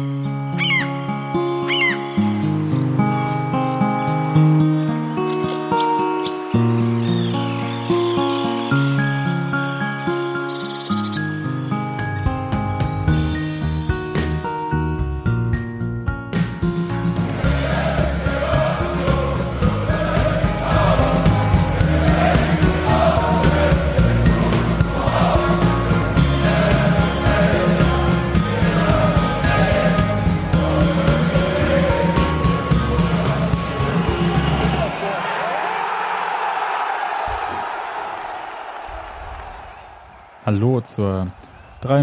Hallo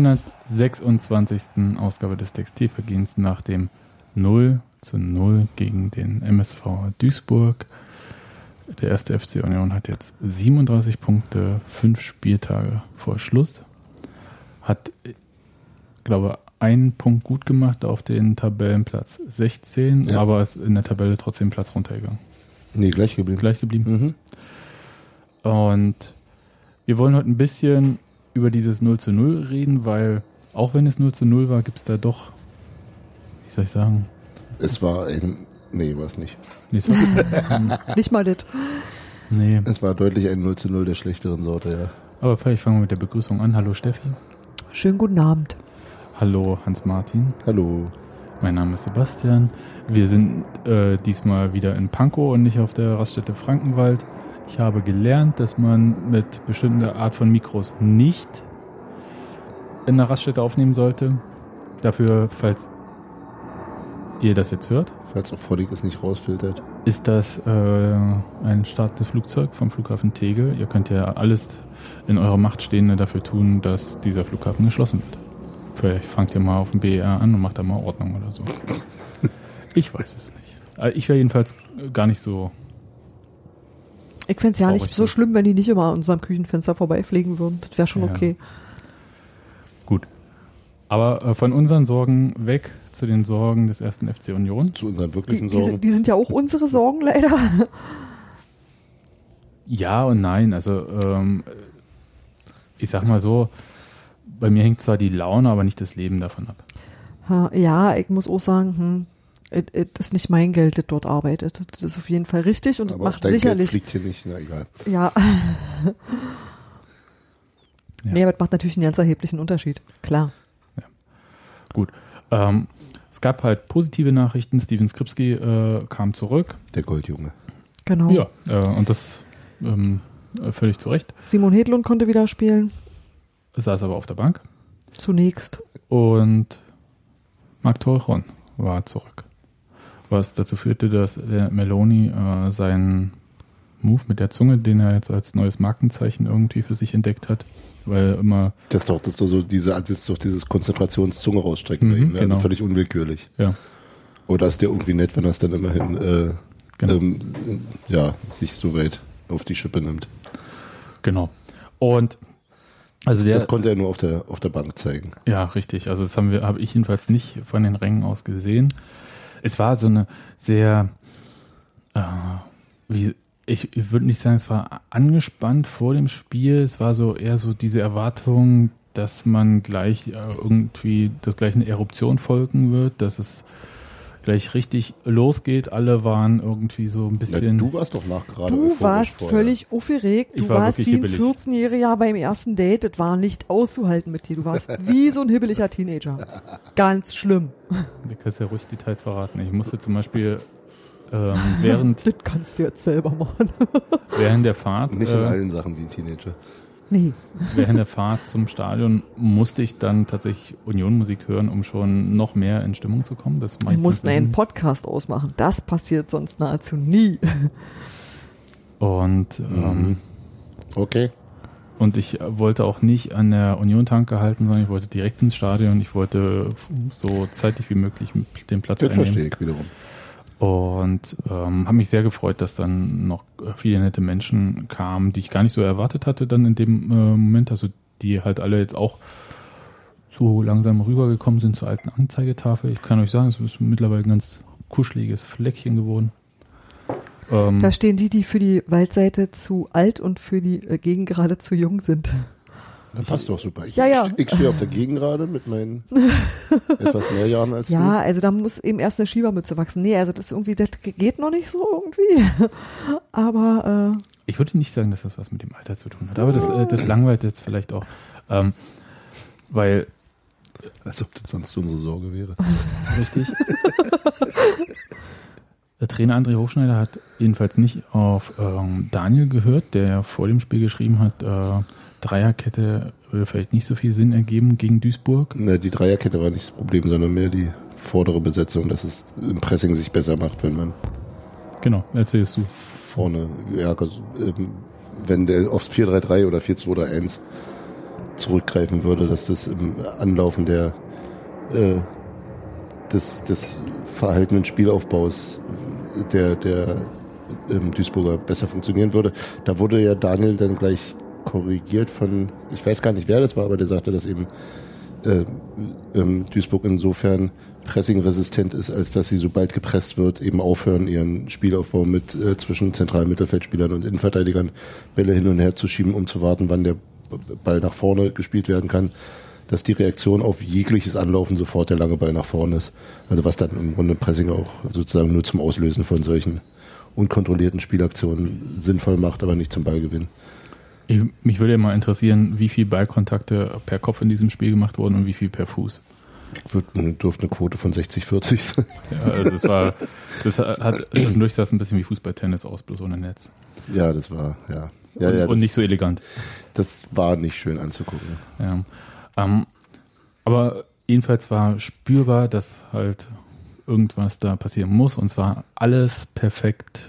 326. Ausgabe des Textilvergehens nach dem 0 zu 0 gegen den MSV Duisburg. Der erste FC Union hat jetzt 37 Punkte, fünf Spieltage vor Schluss. Hat, glaube einen Punkt gut gemacht auf den Tabellenplatz 16, Ja. aber ist in der Tabelle trotzdem Platz runtergegangen. Nee, gleich geblieben. Gleich geblieben. Mhm. Und wir wollen heute ein bisschen über dieses 0 zu 0 reden, weil auch wenn es 0 zu 0 war, gibt es da doch, wie soll ich sagen, Es war ein. Nee, war es nicht. nee, es war, Nicht mal das. nee. Es war deutlich ein 0 zu 0 der schlechteren Sorte, ja. aber vielleicht fangen wir mit der Begrüßung an. Hallo Steffi. Schönen guten Abend. Hallo Hans-Martin. Hallo. Mein Name ist Sebastian. Wir sind äh, diesmal wieder in Pankow und nicht auf der Raststätte Frankenwald. Ich habe gelernt, dass man mit bestimmter Art von Mikros nicht in der Raststätte aufnehmen sollte. Dafür, falls ihr das jetzt hört, Falls auch Vollig es nicht rausfiltert. ist das äh, ein startendes Flugzeug vom Flughafen Tegel. Ihr könnt ja alles in eurer Macht Stehende dafür tun, dass dieser Flughafen geschlossen wird. Vielleicht fangt ihr mal auf dem BER an und macht da mal Ordnung oder so. Ich weiß es nicht. Äh, Ich wäre jedenfalls gar nicht so. Ich fände es ja nicht so ne? schlimm, wenn die nicht immer an unserem Küchenfenster vorbeifliegen würden. Das wäre schon Ja. okay. Gut. Aber äh, von unseren Sorgen weg zu den Sorgen des ersten FC Union. Zu unseren Die, wirklichen die, Sorgen. sind, die sind ja auch unsere Sorgen leider. Ja und nein. Also ähm, ich sag mal so, bei mir hängt zwar die Laune, aber nicht das Leben davon ab. Ha, Ja, ich muss auch sagen, hm, ist nicht mein Geld, das dort arbeitet. Das ist auf jeden Fall richtig und es aber macht dein Geld sicherlich. fliegt hier nicht, na egal. Ja. Ja. Nee, aber es macht natürlich einen ganz erheblichen Unterschied. Klar. Gut. Ähm, es gab halt positive Nachrichten. Steven Skripski äh, kam zurück. Der Goldjunge. Genau. Ja, äh, und das ähm, äh, völlig zu Recht. Simon Hedlund konnte wieder spielen. Saß aber auf der Bank. Zunächst. Und Marc Torchon war zurück. Was dazu führte, dass Meloni äh, seinen Move mit der Zunge, den er jetzt als neues Markenzeichen irgendwie für sich entdeckt hat, weil er immer, Das ist doch, das ist doch so diese, das ist doch dieses Konzentrationszunge rausstrecken bei Mhm, ihm, ne? genau. also völlig unwillkürlich. ja, Oder ist der irgendwie nett, wenn er es dann immerhin, äh, Genau. ähm, ja, sich so weit auf die Schippe nimmt. genau. Und also der, das konnte er nur auf der, auf der Bank zeigen. Ja, richtig. Also das haben wir, habe ich jedenfalls nicht von den Rängen aus gesehen. Es war so eine sehr, äh, wie, ich, ich würde nicht sagen, es war angespannt vor dem Spiel. Es war so eher so diese Erwartung, dass man gleich äh, irgendwie, dass gleich eine Eruption folgen wird, dass es gleich richtig losgeht. Alle waren irgendwie so ein Na, bisschen. du warst doch nach gerade Du warst vorher. völlig aufgeregt. Du war warst wie ein hibbelig. 14-Jähriger beim ersten Date. Das war nicht auszuhalten mit dir. Du warst wie so ein hibbeliger Teenager. Ganz schlimm. Du kannst ja ruhig Details verraten. Ich musste zum Beispiel ähm, während, Das kannst du jetzt selber machen. während der Fahrt. Nicht in äh, allen Sachen wie ein Teenager. Nee. Während der Fahrt zum Stadion musste ich dann tatsächlich Union-Musik hören, um schon noch mehr in Stimmung zu kommen. Das Wir mussten einen Podcast ausmachen. Das passiert sonst nahezu nie. Und, ähm, Okay. und ich wollte auch nicht an der Union-Tanke halten, sondern ich wollte direkt ins Stadion. Ich wollte so zeitig wie möglich den Platz Das verstehe einnehmen. ich wiederum. Und ähm, habe mich sehr gefreut, dass dann noch viele nette Menschen kamen, die ich gar nicht so erwartet hatte dann in dem äh, Moment. Also die halt alle jetzt auch so langsam rübergekommen sind zur alten Anzeigetafel. Ich kann euch sagen, es ist mittlerweile ein ganz kuscheliges Fleckchen geworden. Ähm, Da stehen die, die für die Waldseite zu alt und für die äh, Gegengerade zu jung sind. Das passt doch super. Ich, Ja, ja. ich stehe auf der Gegengrade mit meinen etwas mehr Jahren als Ja, also da muss eben erst eine Schiebermütze wachsen. Nee, also das irgendwie, das geht noch nicht so irgendwie. Aber äh, Ich würde nicht sagen, dass das was mit dem Alter zu tun hat, aber das, äh, das langweilt jetzt vielleicht auch. Ähm, weil, du. Als ob das sonst unsere Sorge wäre. richtig, der Trainer André Hofschneider hat jedenfalls nicht auf ähm, Daniel gehört, der ja vor dem Spiel geschrieben hat, äh, Dreierkette würde vielleicht nicht so viel Sinn ergeben gegen Duisburg. Ne, die Dreierkette war nicht das Problem, sondern mehr die vordere Besetzung, dass es im Pressing sich besser macht, wenn man Genau, erzählst du. vorne, ja, also, ähm, wenn der aufs 4-3-3 oder 4-2-3-1 zurückgreifen würde, dass das im Anlaufen der äh, des, des verhaltenen Spielaufbaus der, der ähm, Duisburger besser funktionieren würde. Da wurde ja Daniel dann gleich korrigiert von, ich weiß gar nicht, wer das war, aber der sagte, dass eben äh, ähm, Duisburg insofern pressingresistent ist, als dass sie, sobald gepresst wird, eben aufhören, ihren Spielaufbau mit äh, zwischen zentralen Mittelfeldspielern und Innenverteidigern Bälle hin und her zu schieben, um zu warten, wann der Ball nach vorne gespielt werden kann, dass die Reaktion auf jegliches Anlaufen sofort der lange Ball nach vorne ist. Also was dann im Grunde Pressing auch sozusagen nur zum Auslösen von solchen unkontrollierten Spielaktionen sinnvoll macht, aber nicht zum Ballgewinn. Ich, mich würde ja mal interessieren, wie viel Ballkontakte per Kopf in diesem Spiel gemacht wurden und wie viel per Fuß. Wird, dürfte eine Quote von 60, 40 sein. Ja, also das war, das hat zwischendurch sah es ein bisschen wie Fußballtennis aus, bloß ohne Netz. Ja, das war, ja. Ja, und, ja, und das, nicht so elegant. das war nicht schön anzugucken. Ja. Ähm, aber jedenfalls war spürbar, dass halt irgendwas da passieren muss. Und zwar alles perfekt,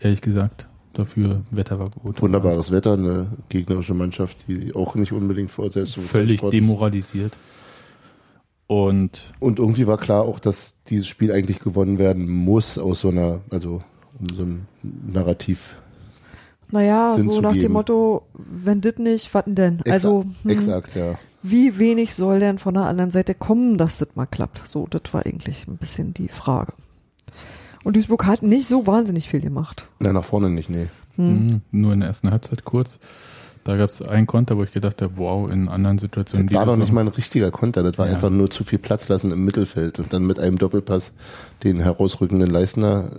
ehrlich gesagt. Dafür, Wetter war gut. Wunderbares Wetter, eine gegnerische Mannschaft, die auch nicht unbedingt vor Selbstbewusstsein Völlig strotzt. demoralisiert. Und Und irgendwie war klar auch, dass dieses Spiel eigentlich gewonnen werden muss aus so einer, also um so ein Narrativ. naja, Sinn so zu nach dem geben. Motto, wenn dit nicht, was denn? Also, hm, Exakt, ja. wie wenig soll denn von der anderen Seite kommen, dass das mal klappt? So, das war eigentlich ein bisschen die Frage. Und Duisburg hat nicht so wahnsinnig viel gemacht. Nein, nach vorne nicht, nee. mh, nur in der ersten Halbzeit kurz. Da gab es einen Konter, wo ich gedacht habe, wow, in anderen Situationen. Das war doch nicht mal ein richtiger Konter, das war Ja. einfach nur zu viel Platz lassen im Mittelfeld und dann mit einem Doppelpass den herausrückenden Leistner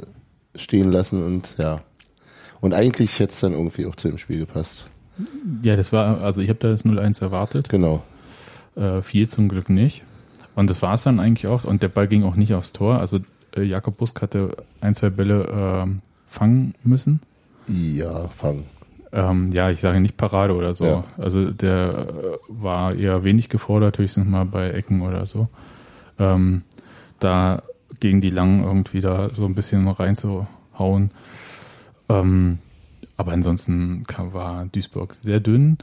stehen lassen und ja. Und eigentlich hätte es dann irgendwie auch zu dem Spiel gepasst. Ja, das war, also ich habe da das 0-1 erwartet. Genau. Äh, viel zum Glück nicht. Und das war es dann eigentlich auch. Und der Ball ging auch nicht aufs Tor. Also äh, Jakob Busk hatte ein, zwei Bälle ähm, fangen müssen. Ja, fang. Ähm, ja, ich sage nicht Parade oder so. Ja. Also der äh, war eher wenig gefordert, höchstens mal bei Ecken oder so. Ähm, da gegen die Langen irgendwie da so ein bisschen reinzuhauen. Ähm, aber ansonsten war Duisburg sehr dünn.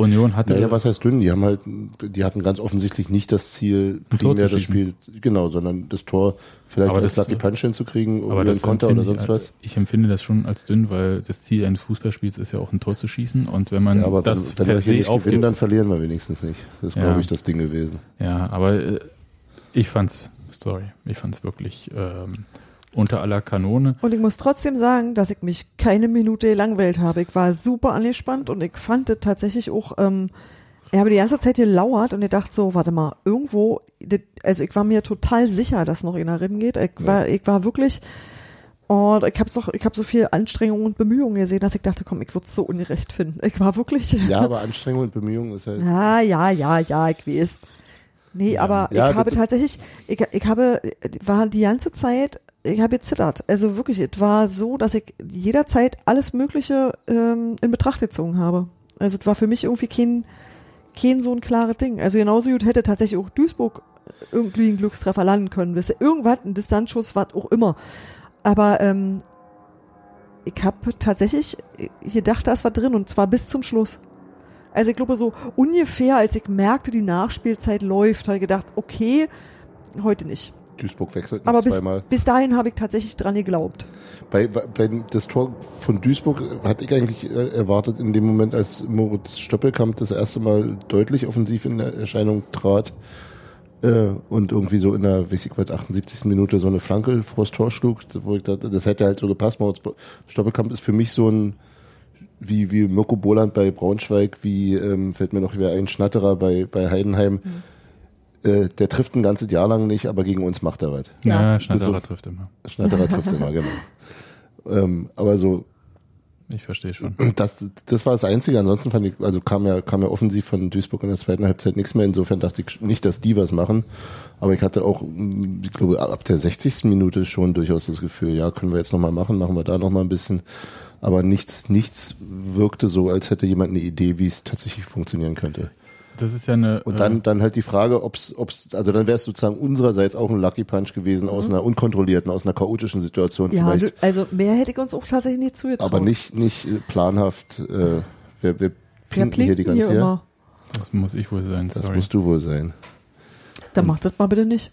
Union hatte Naja, was heißt dünn? Die haben halt, die hatten ganz offensichtlich nicht das Ziel, Ein primär das Spiel, genau, sondern das Tor vielleicht Aber als das- Lucky Punch hinzukriegen oder einen das Konter oder sonst ich, was. Ich empfinde das schon als dünn, weil das Ziel eines Fußballspiels ist ja auch ein Tor zu schießen und wenn man Ja, aber das wenn, wenn wir per hier se nicht gewinnen, dann verlieren wir wenigstens nicht. Das ist, Ja. glaube ich, das Ding gewesen. ja, aber äh, ich fand's, sorry, ich fand's wirklich ähm, unter aller Kanone. Und ich muss trotzdem sagen, dass ich mich keine Minute gelangweilt habe. Ich war super angespannt und ich fand das tatsächlich auch, ähm, ich habe die ganze Zeit gelauert und ich dachte so, warte mal, irgendwo, also ich war mir total sicher, dass noch einer geht. Ich war, ich war wirklich, und ich habe so, ich habe so viel Anstrengung und Bemühungen gesehen, dass ich dachte, komm, ich würde es so ungerecht finden. Ich war wirklich, Ja, aber Anstrengung und Bemühung ist halt. ja, ja, ja, ja, ich weiß. Nee, aber Ja, ich habe tatsächlich, ich, ich habe, war die ganze Zeit, ich habe gezittert. Also wirklich, es war so, dass ich jederzeit alles Mögliche ähm, in Betracht gezogen habe. Also es war für mich irgendwie kein, kein so ein klares Ding. Also genauso gut hätte tatsächlich auch Duisburg irgendwie einen Glückstreffer landen können. Ihr, Irgendwas, ein Distanzschuss, was auch immer. Aber ähm, ich habe tatsächlich gedacht, da ist was drin und zwar bis zum Schluss. Also ich glaube so ungefähr, als ich merkte, die Nachspielzeit läuft, habe ich gedacht, okay, heute nicht. Duisburg wechselt noch Aber bis, zweimal. bis dahin habe ich tatsächlich dran geglaubt. Bei, bei, das Tor von Duisburg hatte ich eigentlich äh, erwartet, in dem Moment, als Moritz Stoppelkamp das erste Mal deutlich offensiv in Erscheinung trat äh, und irgendwie so in der, weiß ich was, 78. Minute so eine Flanke vors Tor schlug, wo ich dachte, das hätte halt so gepasst. Moritz Stoppelkamp ist für mich so ein wie, wie Mirko Boland bei Braunschweig, wie ähm, fällt mir noch wer ein Schnatterer bei, bei Heidenheim. Äh, der trifft ein ganzes Jahr lang nicht, aber gegen uns macht er was. Ja, Ja. Schneiderer so- trifft immer. Schnatterer trifft immer, genau. Ähm, aber so, Ich verstehe schon. das, das war das Einzige. Ansonsten fand ich, also kam ja, kam ja offensiv von Duisburg in der zweiten Halbzeit nichts mehr. Insofern dachte ich nicht, dass die was machen. Aber ich hatte auch, mh, ich glaube, ab der 60. Minute schon durchaus das Gefühl, ja, können wir jetzt nochmal machen, machen wir da nochmal ein bisschen. Aber nichts, nichts wirkte so, als hätte jemand eine Idee, wie es tatsächlich funktionieren könnte. Das ist ja eine. Und dann, äh, dann halt die Frage, ob's, ob's, also dann wäre es sozusagen unsererseits auch ein Lucky Punch gewesen aus einer unkontrollierten, aus einer chaotischen Situation Ja, vielleicht, also mehr hätte ich uns auch tatsächlich nicht zugetraut. aber nicht, nicht äh, planhaft. Äh, wir, wir Wer pinken hier die ganze hier Zeit. immer? das muss ich wohl sein, Das sorry. musst du wohl sein. Dann macht das mal bitte nicht.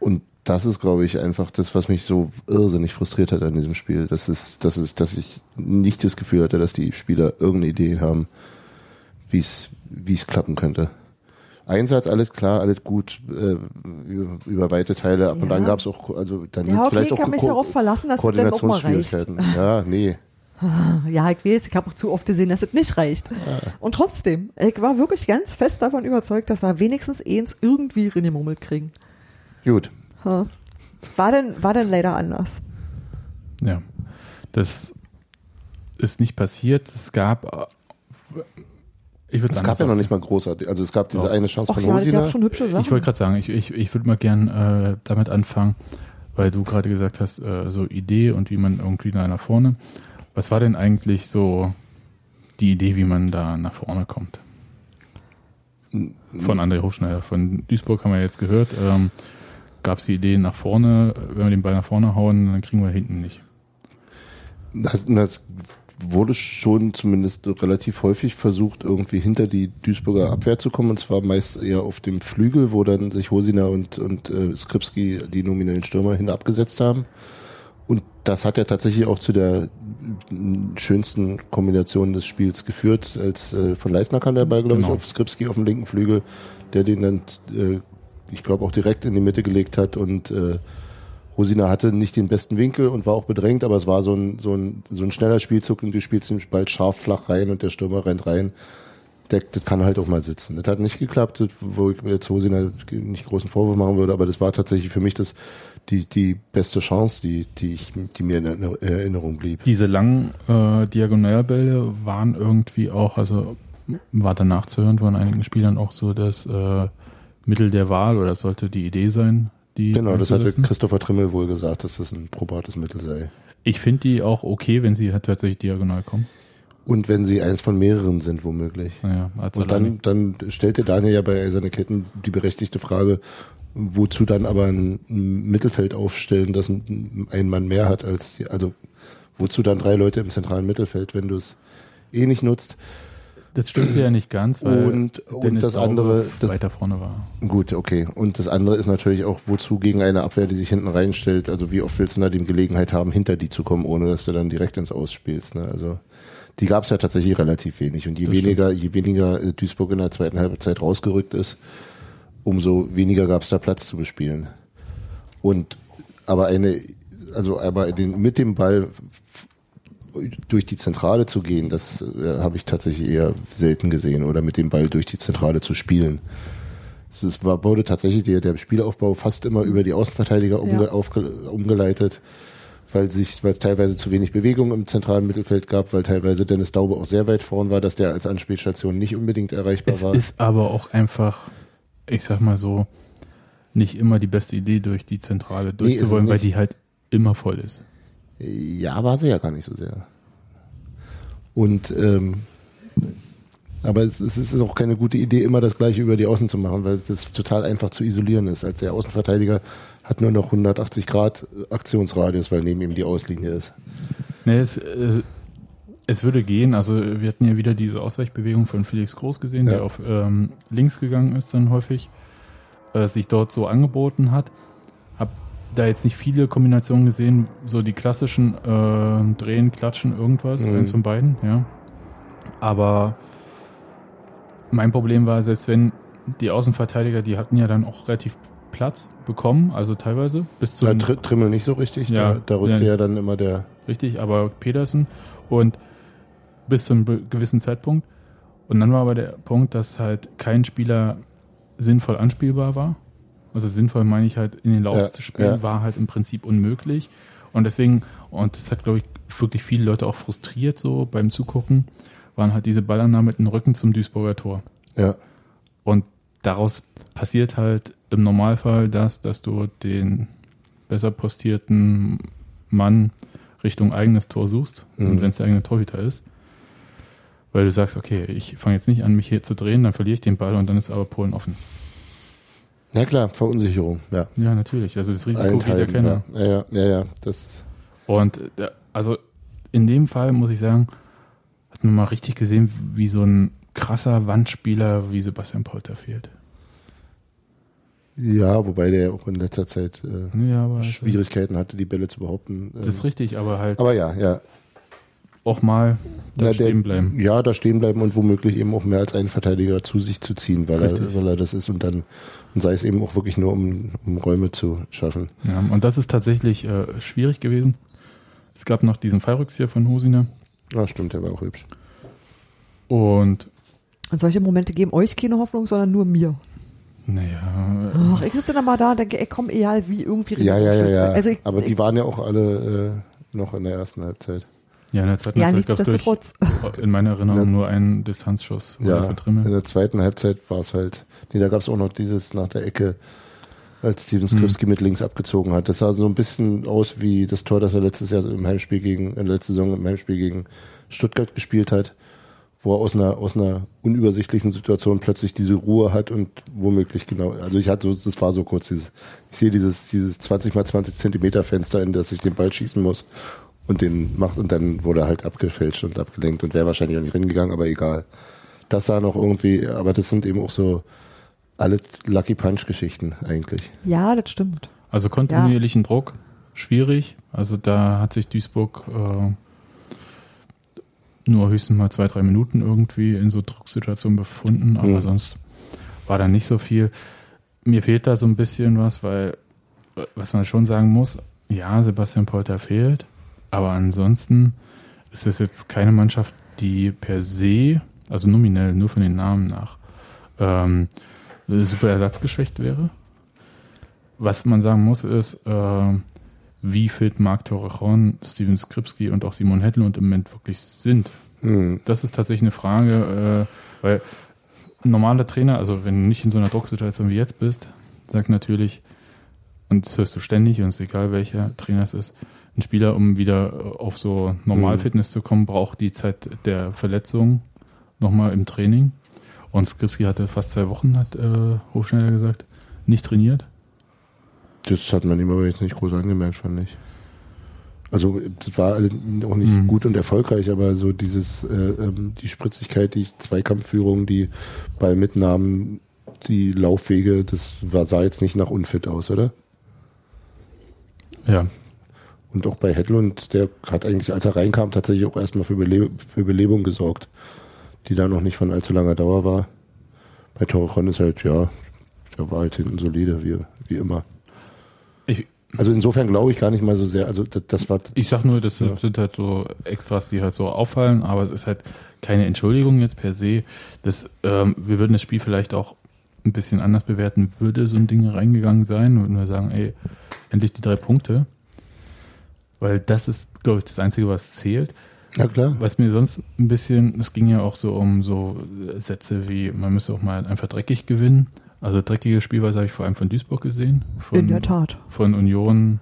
Und das ist, glaube ich, einfach das, was mich so irrsinnig frustriert hat an diesem Spiel. Das ist, das ist, dass ich nicht das Gefühl hatte, dass die Spieler irgendeine Idee haben, wie es, wie es klappen könnte. Einsatz, alles klar, alles gut, äh, über, über weite Teile. Ab und Ja. an gab es auch, also dann Ja, okay, vielleicht ich auch kann mich darauf verlassen, dass das dann auch mal reicht. Koordinationsschwierigkeiten. Ja, nee. Ja, ich weiß, ich habe auch zu oft gesehen, dass es nicht reicht. Und trotzdem, ich war wirklich ganz fest davon überzeugt, dass wir wenigstens eins irgendwie reingemummelt kriegen. Gut. War denn, war denn leider anders. Ja. Das ist nicht passiert. Es gab. Ich würde Es gab ja noch nicht mal großartig. Also es gab diese Doch. eine Chance Ach von ja, gab schon hübsche Sachen. Ich wollte gerade sagen, ich, ich, ich würde mal gern äh, damit anfangen, weil du gerade gesagt hast, äh, so Idee und wie man irgendwie da nach vorne. Was war denn eigentlich so die Idee, wie man da nach vorne kommt? Von André Hochschneider. Von Duisburg haben wir jetzt gehört. Ähm, Gab es die Idee nach vorne, wenn wir den Ball nach vorne hauen, dann kriegen wir hinten nicht. Das, das wurde schon zumindest relativ häufig versucht, irgendwie hinter die Duisburger Abwehr zu kommen, und zwar meist eher auf dem Flügel, wo dann sich Hosina und, und äh, Skripski, die nominellen Stürmer, hin abgesetzt haben. Und das hat ja tatsächlich auch zu der schönsten Kombination des Spiels geführt, als äh, von Leisner kam der Ball, glaube Genau. ich, auf Skripski auf dem linken Flügel, der den dann, äh, ich glaube, auch direkt in die Mitte gelegt hat und äh, Rosina hatte nicht den besten Winkel und war auch bedrängt, aber es war so ein, so ein, so ein schneller Spielzug und du spielst den Ball scharf flach rein und der Stürmer rennt rein. Der, das kann halt auch mal sitzen. Das hat nicht geklappt, wo ich jetzt Rosina nicht großen Vorwurf machen würde, aber das war tatsächlich für mich das, die, die beste Chance, die, die, ich, die mir in Erinner- Erinnerung blieb. Diese langen äh, Diagonalbälle waren irgendwie auch, also war danach zu hören von einigen Spielern auch so das äh, Mittel der Wahl oder sollte die Idee sein, die Genau, das hatte. Christopher Trimmel wohl gesagt, dass das ein probates Mittel sei. Ich finde die auch okay, wenn sie halt tatsächlich diagonal kommen. Und wenn sie eins von mehreren sind, womöglich. Naja, als Und dann, dann stellte Daniel ja bei Eiserne Ketten die berechtigte Frage, wozu dann aber ein, Mittelfeld aufstellen, das ein, ein Mann mehr hat als die, also wozu dann drei Leute im zentralen Mittelfeld, wenn du es eh nicht nutzt. Das stimmt ja nicht ganz, weil Und- und das andere, das- weiter vorne war. Gut, okay. Und das andere ist natürlich auch, wozu gegen eine Abwehr, die sich hinten reinstellt, also wie oft willst du da die Gelegenheit haben, hinter die zu kommen, ohne dass du dann direkt ins Ausspielst. Ne? Also die gab es ja tatsächlich relativ wenig. Und je Das weniger, je weniger äh, Duisburg in der zweiten Halbzeit rausgerückt ist, umso weniger gab es da Platz zu bespielen. Und aber eine, also aber den, mit dem Ball durch die Zentrale zu gehen, das äh, habe ich tatsächlich eher selten gesehen oder mit dem Ball durch die Zentrale zu spielen. Es war, wurde tatsächlich der, der Spielaufbau fast immer über die Außenverteidiger umge, Ja. aufge, umgeleitet, weil sich, weil es teilweise zu wenig Bewegung im zentralen Mittelfeld gab, weil teilweise Dennis Daube auch sehr weit vorn war, dass der als Anspielstation nicht unbedingt erreichbar Es war. ist aber auch einfach, ich sag mal so, nicht immer die beste Idee, durch die Zentrale durchzuwollen, weil nicht. die halt immer voll ist. Ja, war sie ja gar nicht so sehr. Und ähm, aber es, es ist auch keine gute Idee, immer das gleiche über die Außen zu machen, weil es das total einfach zu isolieren ist. Als der Außenverteidiger hat nur noch 180 Grad Aktionsradius, weil neben ihm die Auslinie ist. Nee, es, äh, es würde gehen. Also wir hatten ja wieder diese Ausweichbewegung von Felix Groß gesehen, Ja. der auf ähm, links gegangen ist dann häufig, äh, sich dort so angeboten hat. Da jetzt nicht viele Kombinationen gesehen, so die klassischen äh, Drehen, Klatschen, irgendwas, Mhm. eins von beiden, ja. Aber mein Problem war, selbst wenn die Außenverteidiger, die hatten ja dann auch relativ Platz bekommen, also teilweise bis zu Da Tr Trimmel nicht so richtig, Ja, da, da rückte ja. ja dann immer der richtig, aber Pedersen und bis zu einem gewissen Zeitpunkt. Und dann war aber der Punkt, dass halt kein Spieler sinnvoll anspielbar war. Also sinnvoll meine ich halt, in den Lauf Ja, zu spielen, ja. war halt im Prinzip unmöglich. Und deswegen, und das hat, glaube ich, wirklich viele Leute auch frustriert so beim Zugucken, waren halt diese Ballannahmen mit dem Rücken zum Duisburger Tor. Ja. Und daraus passiert halt im Normalfall das, dass du den besser postierten Mann Richtung eigenes Tor suchst, Mhm. und wenn es der eigene Torhüter ist. Weil du sagst, okay, ich fange jetzt nicht an, mich hier zu drehen, dann verliere ich den Ball und dann ist aber Polen offen. Ja klar, Verunsicherung, ja. Ja, natürlich. Also das Risiko geht ja keiner. ja. Ja, ja, ja, das, Und äh, also in dem Fall muss ich sagen, hat man mal richtig gesehen, wie so ein krasser Wandspieler wie Sebastian Polter fehlt. ja, wobei der auch in letzter Zeit äh, Ja, also, Schwierigkeiten hatte, die Bälle zu behaupten. Ähm, das ist richtig, aber halt aber ja, ja. Auch mal da der- stehen bleiben. Ja, da stehen bleiben und womöglich eben auch mehr als einen Verteidiger zu sich zu ziehen, weil er, weil er das ist und dann, und sei es eben auch wirklich nur, um, um Räume zu schaffen. Ja, und das ist tatsächlich äh, schwierig gewesen. Es gab noch diesen Fallrückzieher von Hosiner Ja, stimmt, der war auch hübsch. und Und solche Momente geben euch keine Hoffnung, sondern nur mir. naja, Ach, ich sitze dann mal da und denke, ey, komm, egal, wie irgendwie. Ja, ja, ja, ja. Also ich, Aber die ich, waren ja auch alle äh, noch in der ersten Halbzeit. Ja, in der zweiten ja, Halbzeit nichtsdestotrotz. durch, in meiner Erinnerung nur einen Distanzschuss Ja, in der zweiten Halbzeit war es halt, nee, da gab es auch noch dieses nach der Ecke, als Steven Skripski mit links abgezogen hat. Das sah so ein bisschen aus wie das Tor, das er letztes Jahr im Heimspiel gegen, äh, letzte Saison im Heimspiel gegen Stuttgart gespielt hat, wo er aus einer, aus einer unübersichtlichen Situation plötzlich diese Ruhe hat und womöglich genau, also ich hatte, so- das war so kurz dieses, ich sehe dieses, dieses 20 mal 20 Zentimeter Fenster, in das ich den Ball schießen muss und den macht und dann wurde er halt abgefälscht und abgelenkt und wäre wahrscheinlich auch nicht reingegangen, aber egal. Das sah noch irgendwie, aber das sind eben auch so alle Lucky Punch Geschichten eigentlich. Ja, das stimmt. Also kontinuierlichen Druck, schwierig. Also da hat sich Duisburg äh, nur höchstens mal zwei, drei Minuten irgendwie in so Drucksituationen befunden, aber Mhm. sonst war da nicht so viel. Mir fehlt da so ein bisschen was, weil, äh, was man schon sagen muss, ja, Sebastian Polter fehlt, aber ansonsten ist es jetzt keine Mannschaft, die per se, also nominell, nur von den Namen nach, ähm, super ersatzgeschwächt wäre. Was man sagen muss, ist, äh, wie fit Marc Torrejon, Steven Skripski und auch Simon Hedlund im Moment wirklich sind. Hm. Das ist tatsächlich eine Frage, äh, weil ein normaler Trainer, also wenn du nicht in so einer Drucksituation wie jetzt bist, sagt natürlich, und das hörst du ständig und es ist egal welcher Trainer es ist, ein Spieler, um wieder äh, auf so Normalfitness zu kommen, braucht die Zeit der Verletzung nochmal im Training. Und Skripski hatte fast zwei Wochen, hat äh, Hofschneider gesagt, nicht trainiert. Das hat man ihm aber jetzt nicht groß angemerkt, fand ich. Also das war auch nicht Mhm. gut und erfolgreich, aber so dieses, äh, ähm, die Spritzigkeit, die Zweikampfführung, die Ballmitnahmen, die Laufwege, das war, sah jetzt nicht nach unfit aus, oder? Ja, Und auch bei Hedlund, der hat eigentlich, als er reinkam, tatsächlich auch erstmal für, Bele für Belebung gesorgt, die da noch nicht von allzu langer Dauer war. Bei Torrejon ist halt, ja, der war halt hinten solide, wie, wie immer. ich, Also insofern glaube ich gar nicht mal so sehr, also das, das war, Ich sag nur, das Ja. sind halt so Extras, die halt so auffallen, aber es ist halt keine Entschuldigung jetzt per se. Das, ähm, wir würden das Spiel vielleicht auch ein bisschen anders bewerten, würde so ein Ding reingegangen sein, würden wir sagen, ey, endlich die drei Punkte. Weil das ist, glaube ich, das Einzige, was zählt. na klar. Was mir sonst ein bisschen, es ging ja auch so um so Sätze wie, man müsste auch mal einfach dreckig gewinnen. Also dreckige Spielweise habe ich vor allem von Duisburg gesehen. Von, In der Tat. Von Union.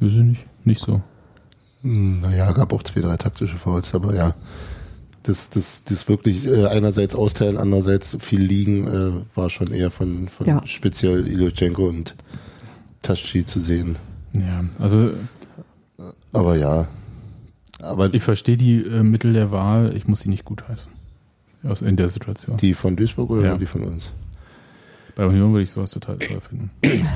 Ich nicht, nicht so. Hm, Naja, gab auch zwei, drei taktische Fouls, aber ja. Das, das, das wirklich äh, einerseits austeilen, andererseits viel liegen, äh, war schon eher von, von Ja. speziell Ilochenko und Taschi zu sehen. Ja, also Aber ja. Aber ich verstehe die äh, Mittel der Wahl, ich muss sie nicht gutheißen. Aus, in der Situation. die von Duisburg oder Ja. die von uns? Bei Union würde ich sowas total toll finden.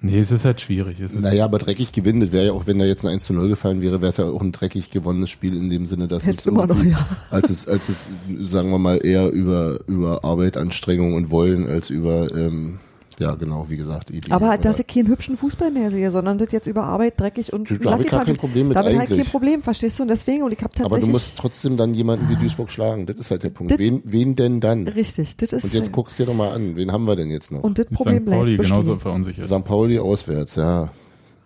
nee, es ist halt schwierig. Es ist, Naja, aber dreckig gewinnen, das wäre ja auch, wenn da jetzt ein 1 zu 0 gefallen wäre, wäre es ja auch ein dreckig gewonnenes Spiel in dem Sinne, dass Jetzt es immer noch, ja. als es, als es, sagen wir mal, eher über, über Arbeit, Anstrengung und Wollen als über ähm, Ja, genau, wie gesagt. Idee, Aber oder- dass ich keinen hübschen Fußball mehr sehe, sondern das jetzt über Arbeit dreckig und Da habe ich gar kein Problem mit Damit habe ich eigentlich. kein Problem, verstehst du? Und deswegen, und ich habe Aber du tatsächlich. musst trotzdem dann jemanden wie Duisburg schlagen. Das ist halt der Punkt. Das- Wen, wen denn dann? richtig, das ist. Und jetzt guckst du dir doch mal an. Wen haben wir denn jetzt noch? und das Problem St. Pauli bleibt genauso verunsichert. St. Pauli auswärts, ja.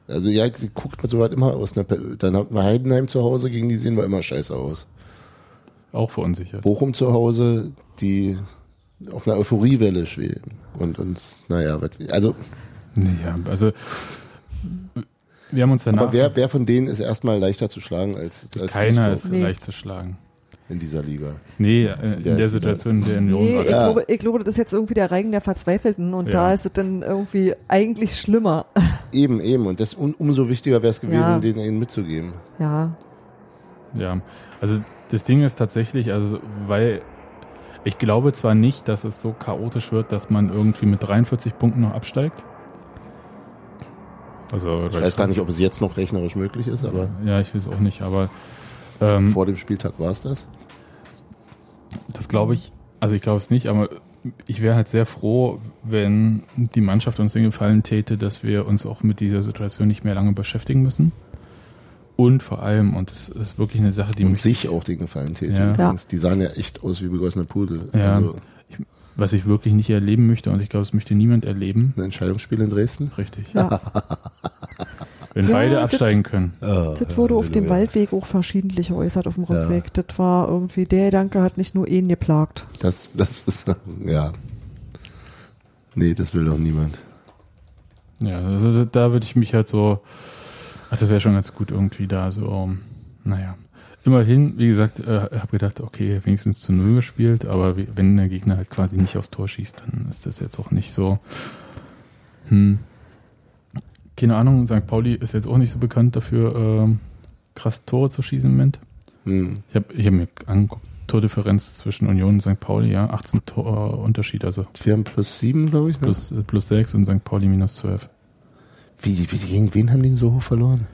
Also ja, die guckt man soweit immer aus. Ne? Dann hatten wir Heidenheim zu Hause, gegen die sehen wir immer scheiße aus. Auch verunsichert. Bochum zu Hause, die auf einer Euphoriewelle schweben. Und uns, naja, was- also, Nee, ja, also wir haben uns danach. aber wer, wer von denen ist erstmal leichter zu schlagen als, als keiner ist Nee. leicht zu schlagen. in dieser Liga? Nee, äh, in Der- der Situation, in der Union Nee, war. ich, Ja. glaube, ich glaube, das ist jetzt irgendwie der Reigen der Verzweifelten und Ja. da ist es dann irgendwie eigentlich schlimmer. Eben, eben. Und das um, umso wichtiger wäre es gewesen, Ja. denen ihnen mitzugeben. Ja, Ja, also das Ding ist tatsächlich, also weil ich glaube zwar nicht, dass es so chaotisch wird, dass man irgendwie mit 43 Punkten noch absteigt. Also Ich weiß gar nicht, ob es jetzt noch rechnerisch möglich ist, aber Ja, ich weiß auch nicht, aber ähm, vor dem Spieltag war es das. das glaube ich, also ich glaube es nicht, aber ich wäre halt sehr froh, wenn die Mannschaft uns den Gefallen täte, dass wir uns auch mit dieser Situation nicht mehr lange beschäftigen müssen. Und vor allem, und das ist wirklich eine Sache, die Und mich sich auch den Gefallen täte. Ja. Übrigens. Die sahen ja echt aus wie begossene Pudel. Ja. Also was ich wirklich nicht erleben möchte, und ich glaube, es möchte niemand erleben. ein Entscheidungsspiel in Dresden. Richtig. ja. Wenn Ja, beide das- absteigen können. Das wurde auf dem Waldweg auch verschiedentlich äußert auf dem Rückweg. Das war irgendwie, der Gedanke hat nicht nur ihn geplagt. Das, das ist, ja. Nee, das will doch niemand. Ja, also da würde ich mich halt so, das wäre schon ganz gut irgendwie da so, um, naja. Immerhin, wie gesagt, äh, habe gedacht, okay, wenigstens zu Null gespielt, aber wie, wenn der Gegner halt quasi nicht aufs Tor schießt, dann ist das jetzt auch nicht so, hm. Keine Ahnung, St. Pauli ist jetzt auch nicht so bekannt dafür, ähm, krass Tore zu schießen im Moment. Hm. Ich habe ich hab mir angeguckt, Tordifferenz zwischen Union und St. Pauli, ja, 18 Tor äh, Unterschied, also Wir haben plus sieben, glaube ich. Ne? plus, äh, plus 6 und St. Pauli minus 12. Wie, wie, gegen wen haben die denn so hoch verloren?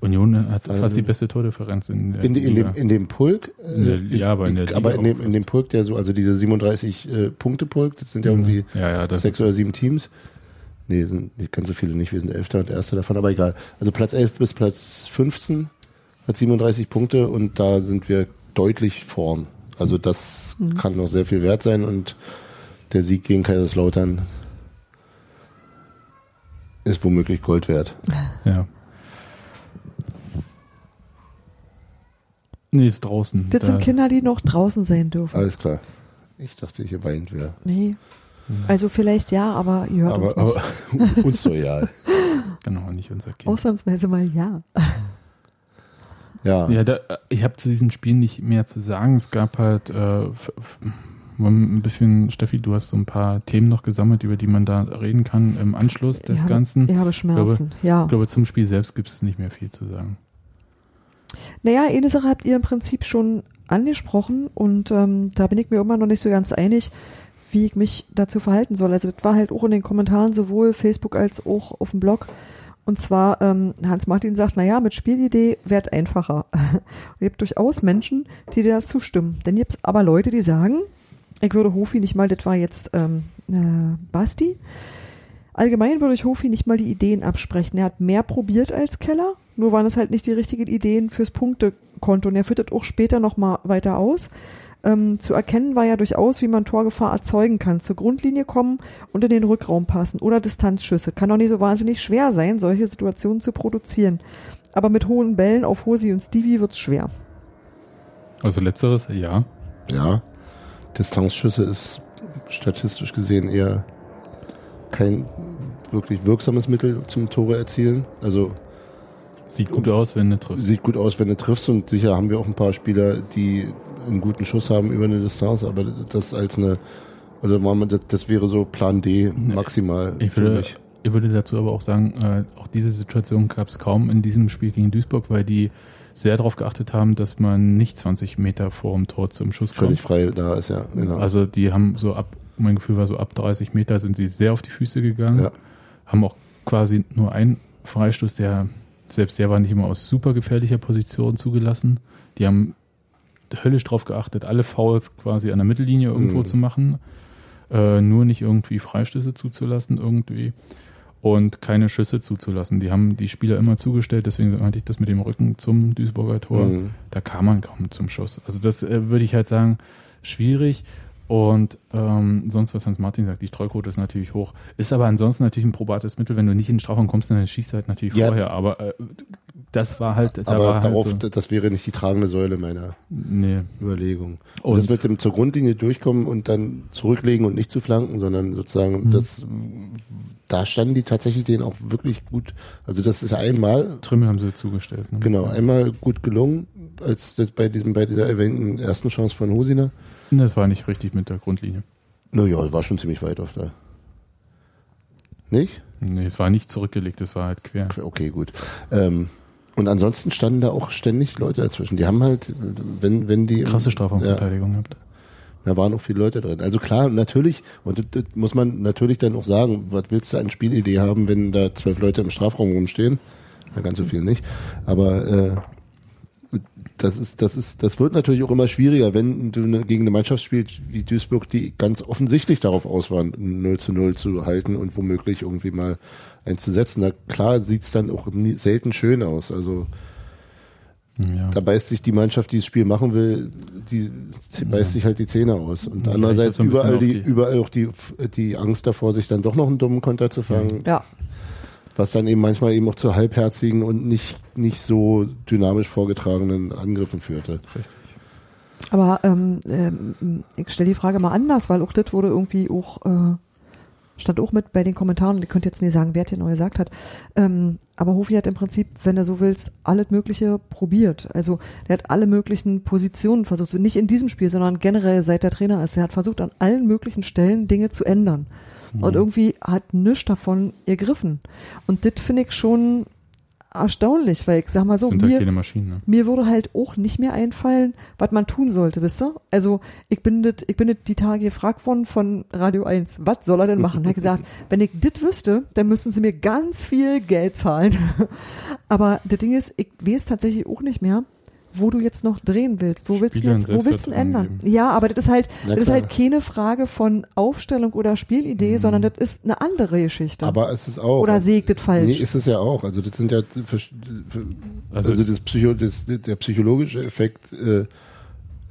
Union hat Also- fast die beste Tordifferenz in der In, in, dem, in dem Pulk? In der- äh, ja, aber in der Aber in dem, in dem. Pulk, der so, also diese 37 äh, das sind ja irgendwie ja, ja, das sechs oder sieben Teams. Nee, sind nicht ganz so viele nicht. Wir sind Elfter und Erster davon, aber egal. Also Platz 11 bis Platz 15 hat 37 Punkte und da sind wir deutlich vorn. Also das kann noch sehr viel wert sein und der Sieg gegen Kaiserslautern ist womöglich Gold wert. ja. Nee, ist draußen. Das Da- sind Kinder, die noch draußen sein dürfen. Alles klar. Ich dachte, hier weint wer. Nee. Also vielleicht ja, aber ihr hört uns Aber, nicht. aber uns doch egal. Genau, nicht unser Kind. Ausnahmsweise mal ja. Ja. Ja, da, ich habe zu diesem Spiel nicht mehr zu sagen. Es gab halt äh, ein bisschen, Steffi, du hast so ein paar Themen noch gesammelt, über die man da reden kann im Anschluss des ich habe, Ganzen. Ich habe Schmerzen, ja. Ich glaube, zum Spiel selbst gibt es nicht mehr viel zu sagen. Naja, eine Sache habt ihr im Prinzip schon angesprochen und ähm, da bin ich mir immer noch nicht so ganz einig, wie ich mich dazu verhalten soll. Also das war halt auch in den Kommentaren sowohl Facebook als auch auf dem Blog. Und zwar, ähm, Hans-Martin sagt, naja, mit Spielidee wird einfacher. Und ihr habt durchaus Menschen, die dir da zustimmen. Dann gibt es aber Leute, die sagen, ich würde Hofi nicht mal, das war jetzt ähm, äh, Basti, Allgemein würde ich Hofi nicht mal die Ideen absprechen. Er hat mehr probiert als Keller, nur waren es halt nicht die richtigen Ideen fürs Punktekonto. Und er führt das auch später nochmal weiter aus. Ähm, zu erkennen war ja durchaus, wie man Torgefahr erzeugen kann. Zur Grundlinie kommen und in den Rückraum passen oder Distanzschüsse. Kann doch nicht so wahnsinnig schwer sein, solche Situationen zu produzieren. Aber mit hohen Bällen auf Hosi und Stevie wird's schwer. Also letzteres, ja. Ja. Distanzschüsse ist statistisch gesehen eher kein wirklich wirksames Mittel zum Tore erzielen. Also Sieht gut aus, wenn du triffst. sieht gut aus, wenn du triffst und sicher haben wir auch ein paar Spieler, die einen guten Schuss haben über eine Distanz, aber das als eine, also das, wäre so Plan D maximal Ich würde, ich würde dazu aber auch sagen, äh, auch diese Situation gab es kaum in diesem Spiel gegen Duisburg, weil die sehr darauf geachtet haben, dass man nicht 20 Meter vor dem Tor zum Schuss kommt. Völlig frei da ist, ja. Genau. Also die haben so ab, mein Gefühl war so ab 30 Meter sind sie sehr auf die Füße gegangen, Ja. haben auch quasi nur einen Freistoß, der selbst der war nicht immer aus super gefährlicher Position zugelassen. Die haben höllisch darauf geachtet, alle Fouls quasi an der Mittellinie irgendwo Mhm. zu machen. äh, nur nicht irgendwie Freistöße zuzulassen irgendwie und keine Schüsse zuzulassen. Die haben die Spieler immer zugestellt, deswegen hatte ich das mit dem Rücken zum Duisburger Tor. Mhm. Da kam man kaum zum Schuss. Also das äh, würde ich halt sagen, schwierig. Und ähm, sonst, was Hans Martin sagt, die Streuquote ist natürlich hoch. Ist aber ansonsten natürlich ein probates Mittel. Wenn du nicht in den Strafraum kommst, dann schießt du halt natürlich Ja. vorher. Aber äh, das war halt, da Aber war halt darauf, so, das wäre nicht die tragende Säule meiner nee. Überlegung. Und, Und- das mit dem zur Grundlinie durchkommen und dann zurücklegen und nicht zu flanken, sondern sozusagen Mhm. das, da standen die tatsächlich denen auch wirklich gut. Also das ist einmal, Trimmel haben sie zugestellt. Ne? genau, einmal gut gelungen, als das bei diesem, bei dieser erwähnten ersten Chance von Hosiner. Das war nicht richtig mit der Grundlinie. Naja, war schon ziemlich weit auf da. Nicht? Nee, es war nicht zurückgelegt, es war halt quer. Okay, gut. Ähm, und ansonsten standen da auch ständig Leute dazwischen. Die haben halt, wenn, wenn die. Krasse Ja, Strafraumverteidigung gehabt. Da waren auch viele Leute drin. Also klar, natürlich, und das, das muss man natürlich dann auch sagen, was willst du an Spielidee haben, wenn da zwölf Leute im Strafraum rumstehen? Na, ganz so viel nicht. Aber äh, das ist, das ist, das wird natürlich auch immer schwieriger, wenn du eine, gegen eine Mannschaft spielst wie Duisburg, die ganz offensichtlich darauf aus waren, 0 zu 0 zu halten und womöglich irgendwie mal einzusetzen. Na klar sieht's dann auch nie, selten schön aus. Also Ja. da beißt sich die Mannschaft, die das Spiel machen will, die beißt sich halt die Zähne aus. Und Ja, andererseits überall die, die- überall auch die, die Angst davor, sich dann doch noch einen dummen Konter zu fangen, Ja. was dann eben manchmal eben auch zu halbherzigen und nicht, nicht so dynamisch vorgetragenen Angriffen führte. Richtig. Aber ähm, ähm, ich stelle die Frage mal anders, weil auch das wurde irgendwie auch, äh, stand auch mit bei den Kommentaren, ihr könnt jetzt nicht sagen, wer es genau gesagt hat. Ähm, aber Hofi hat im Prinzip, wenn du so willst, alles Mögliche probiert. Also der hat alle möglichen Positionen versucht. Nicht in diesem Spiel, sondern generell seit der Trainer ist. Er hat versucht, an allen möglichen Stellen Dinge zu ändern. Und irgendwie hat nichts davon ergriffen. Und das finde ich schon erstaunlich, weil ich sag mal so, halt mir, keine Maschinen. Ne? mir würde halt auch nicht mehr einfallen, was man tun sollte, wisst ihr? Also ich bin das, ich bin die Tage gefragt worden von Radio 1, was soll er denn machen? Er hat gesagt, wenn ich das wüsste, dann müssten sie mir ganz viel Geld zahlen. Aber das Ding ist, ich weiß tatsächlich auch nicht mehr, wo du jetzt noch drehen willst. Wo willst du jetzt, wo willst du denn ändern? Selbstvertrauen Ja, aber das ist halt, Na das ist halt keine Frage von Aufstellung oder Spielidee, sondern das ist eine andere Geschichte. Aber es ist auch. oder ich das falsch? Nee, ist es ja auch. Also das sind ja also, Also- das Psycho, das, der psychologische Effekt äh,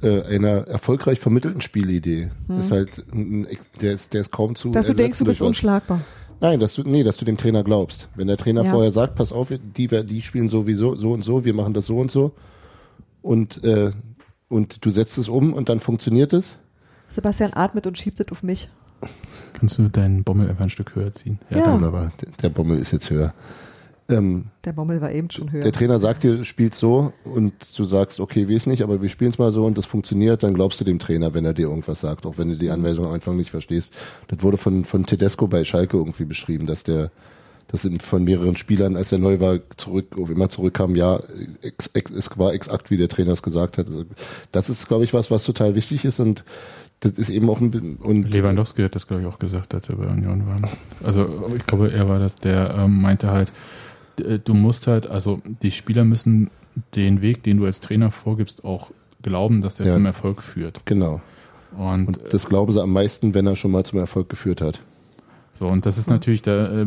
äh, einer erfolgreich vermittelten Spielidee ist halt ein, ein, der ist der ist kaum zu Hm. Dass du denkst, du bist was. unschlagbar. Nein, dass du nee, dass du dem Trainer glaubst. Wenn der Trainer Ja. vorher sagt, pass auf, die die spielen sowieso so und so, wir machen das so und so und äh, und du setzt es um und dann funktioniert es. Sebastian atmet und schiebt das auf mich. Kannst du deinen Bommel einfach ein Stück höher ziehen? Ja. Wunderbar. Der, der Bommel ist jetzt höher. Ähm, Der Bommel war eben schon höher. Der Trainer sagt dir, spielst so und du sagst, okay, weiß nicht, aber wir spielen es mal so und das funktioniert, dann glaubst du dem Trainer, wenn er dir irgendwas sagt, auch wenn du die Anweisung am Anfang nicht verstehst. Das wurde von, von Tedesco bei Schalke irgendwie beschrieben, dass der, das sind von mehreren Spielern, als er neu war, zurück, immer zurückkam, ja, ex, ex, es war exakt, wie der Trainer es gesagt hat. Also, Das ist, glaube ich, was, was total wichtig ist und das ist eben auch ein, und Lewandowski hat das, glaube ich, auch gesagt, als er bei Union war. Also ich glaube, er war das, der ähm, meinte halt, d- du musst halt, also die Spieler müssen den Weg, den du als Trainer vorgibst, auch glauben, dass der Ja. zum Erfolg führt. genau. Und, Und das glauben sie am meisten, wenn er schon mal zum Erfolg geführt hat. so, und das ist natürlich, da äh,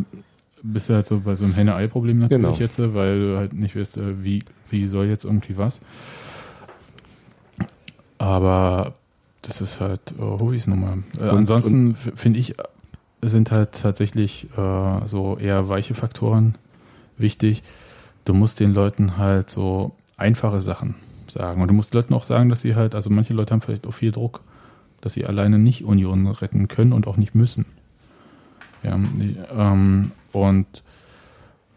bist du halt so bei so einem Henne-Ei-Problem natürlich Genau. jetzt, äh, weil du halt nicht weißt, äh, wie, wie soll jetzt irgendwie was. Aber das ist halt äh, Hovis Nummer. Äh, ansonsten finde ich, sind halt tatsächlich äh, so eher weiche Faktoren wichtig. Du musst den Leuten halt so einfache Sachen sagen. Und du musst Leuten auch sagen, dass sie halt, also manche Leute haben vielleicht auch viel Druck, dass sie alleine nicht Union retten können und auch nicht müssen. Ja, die, ähm, und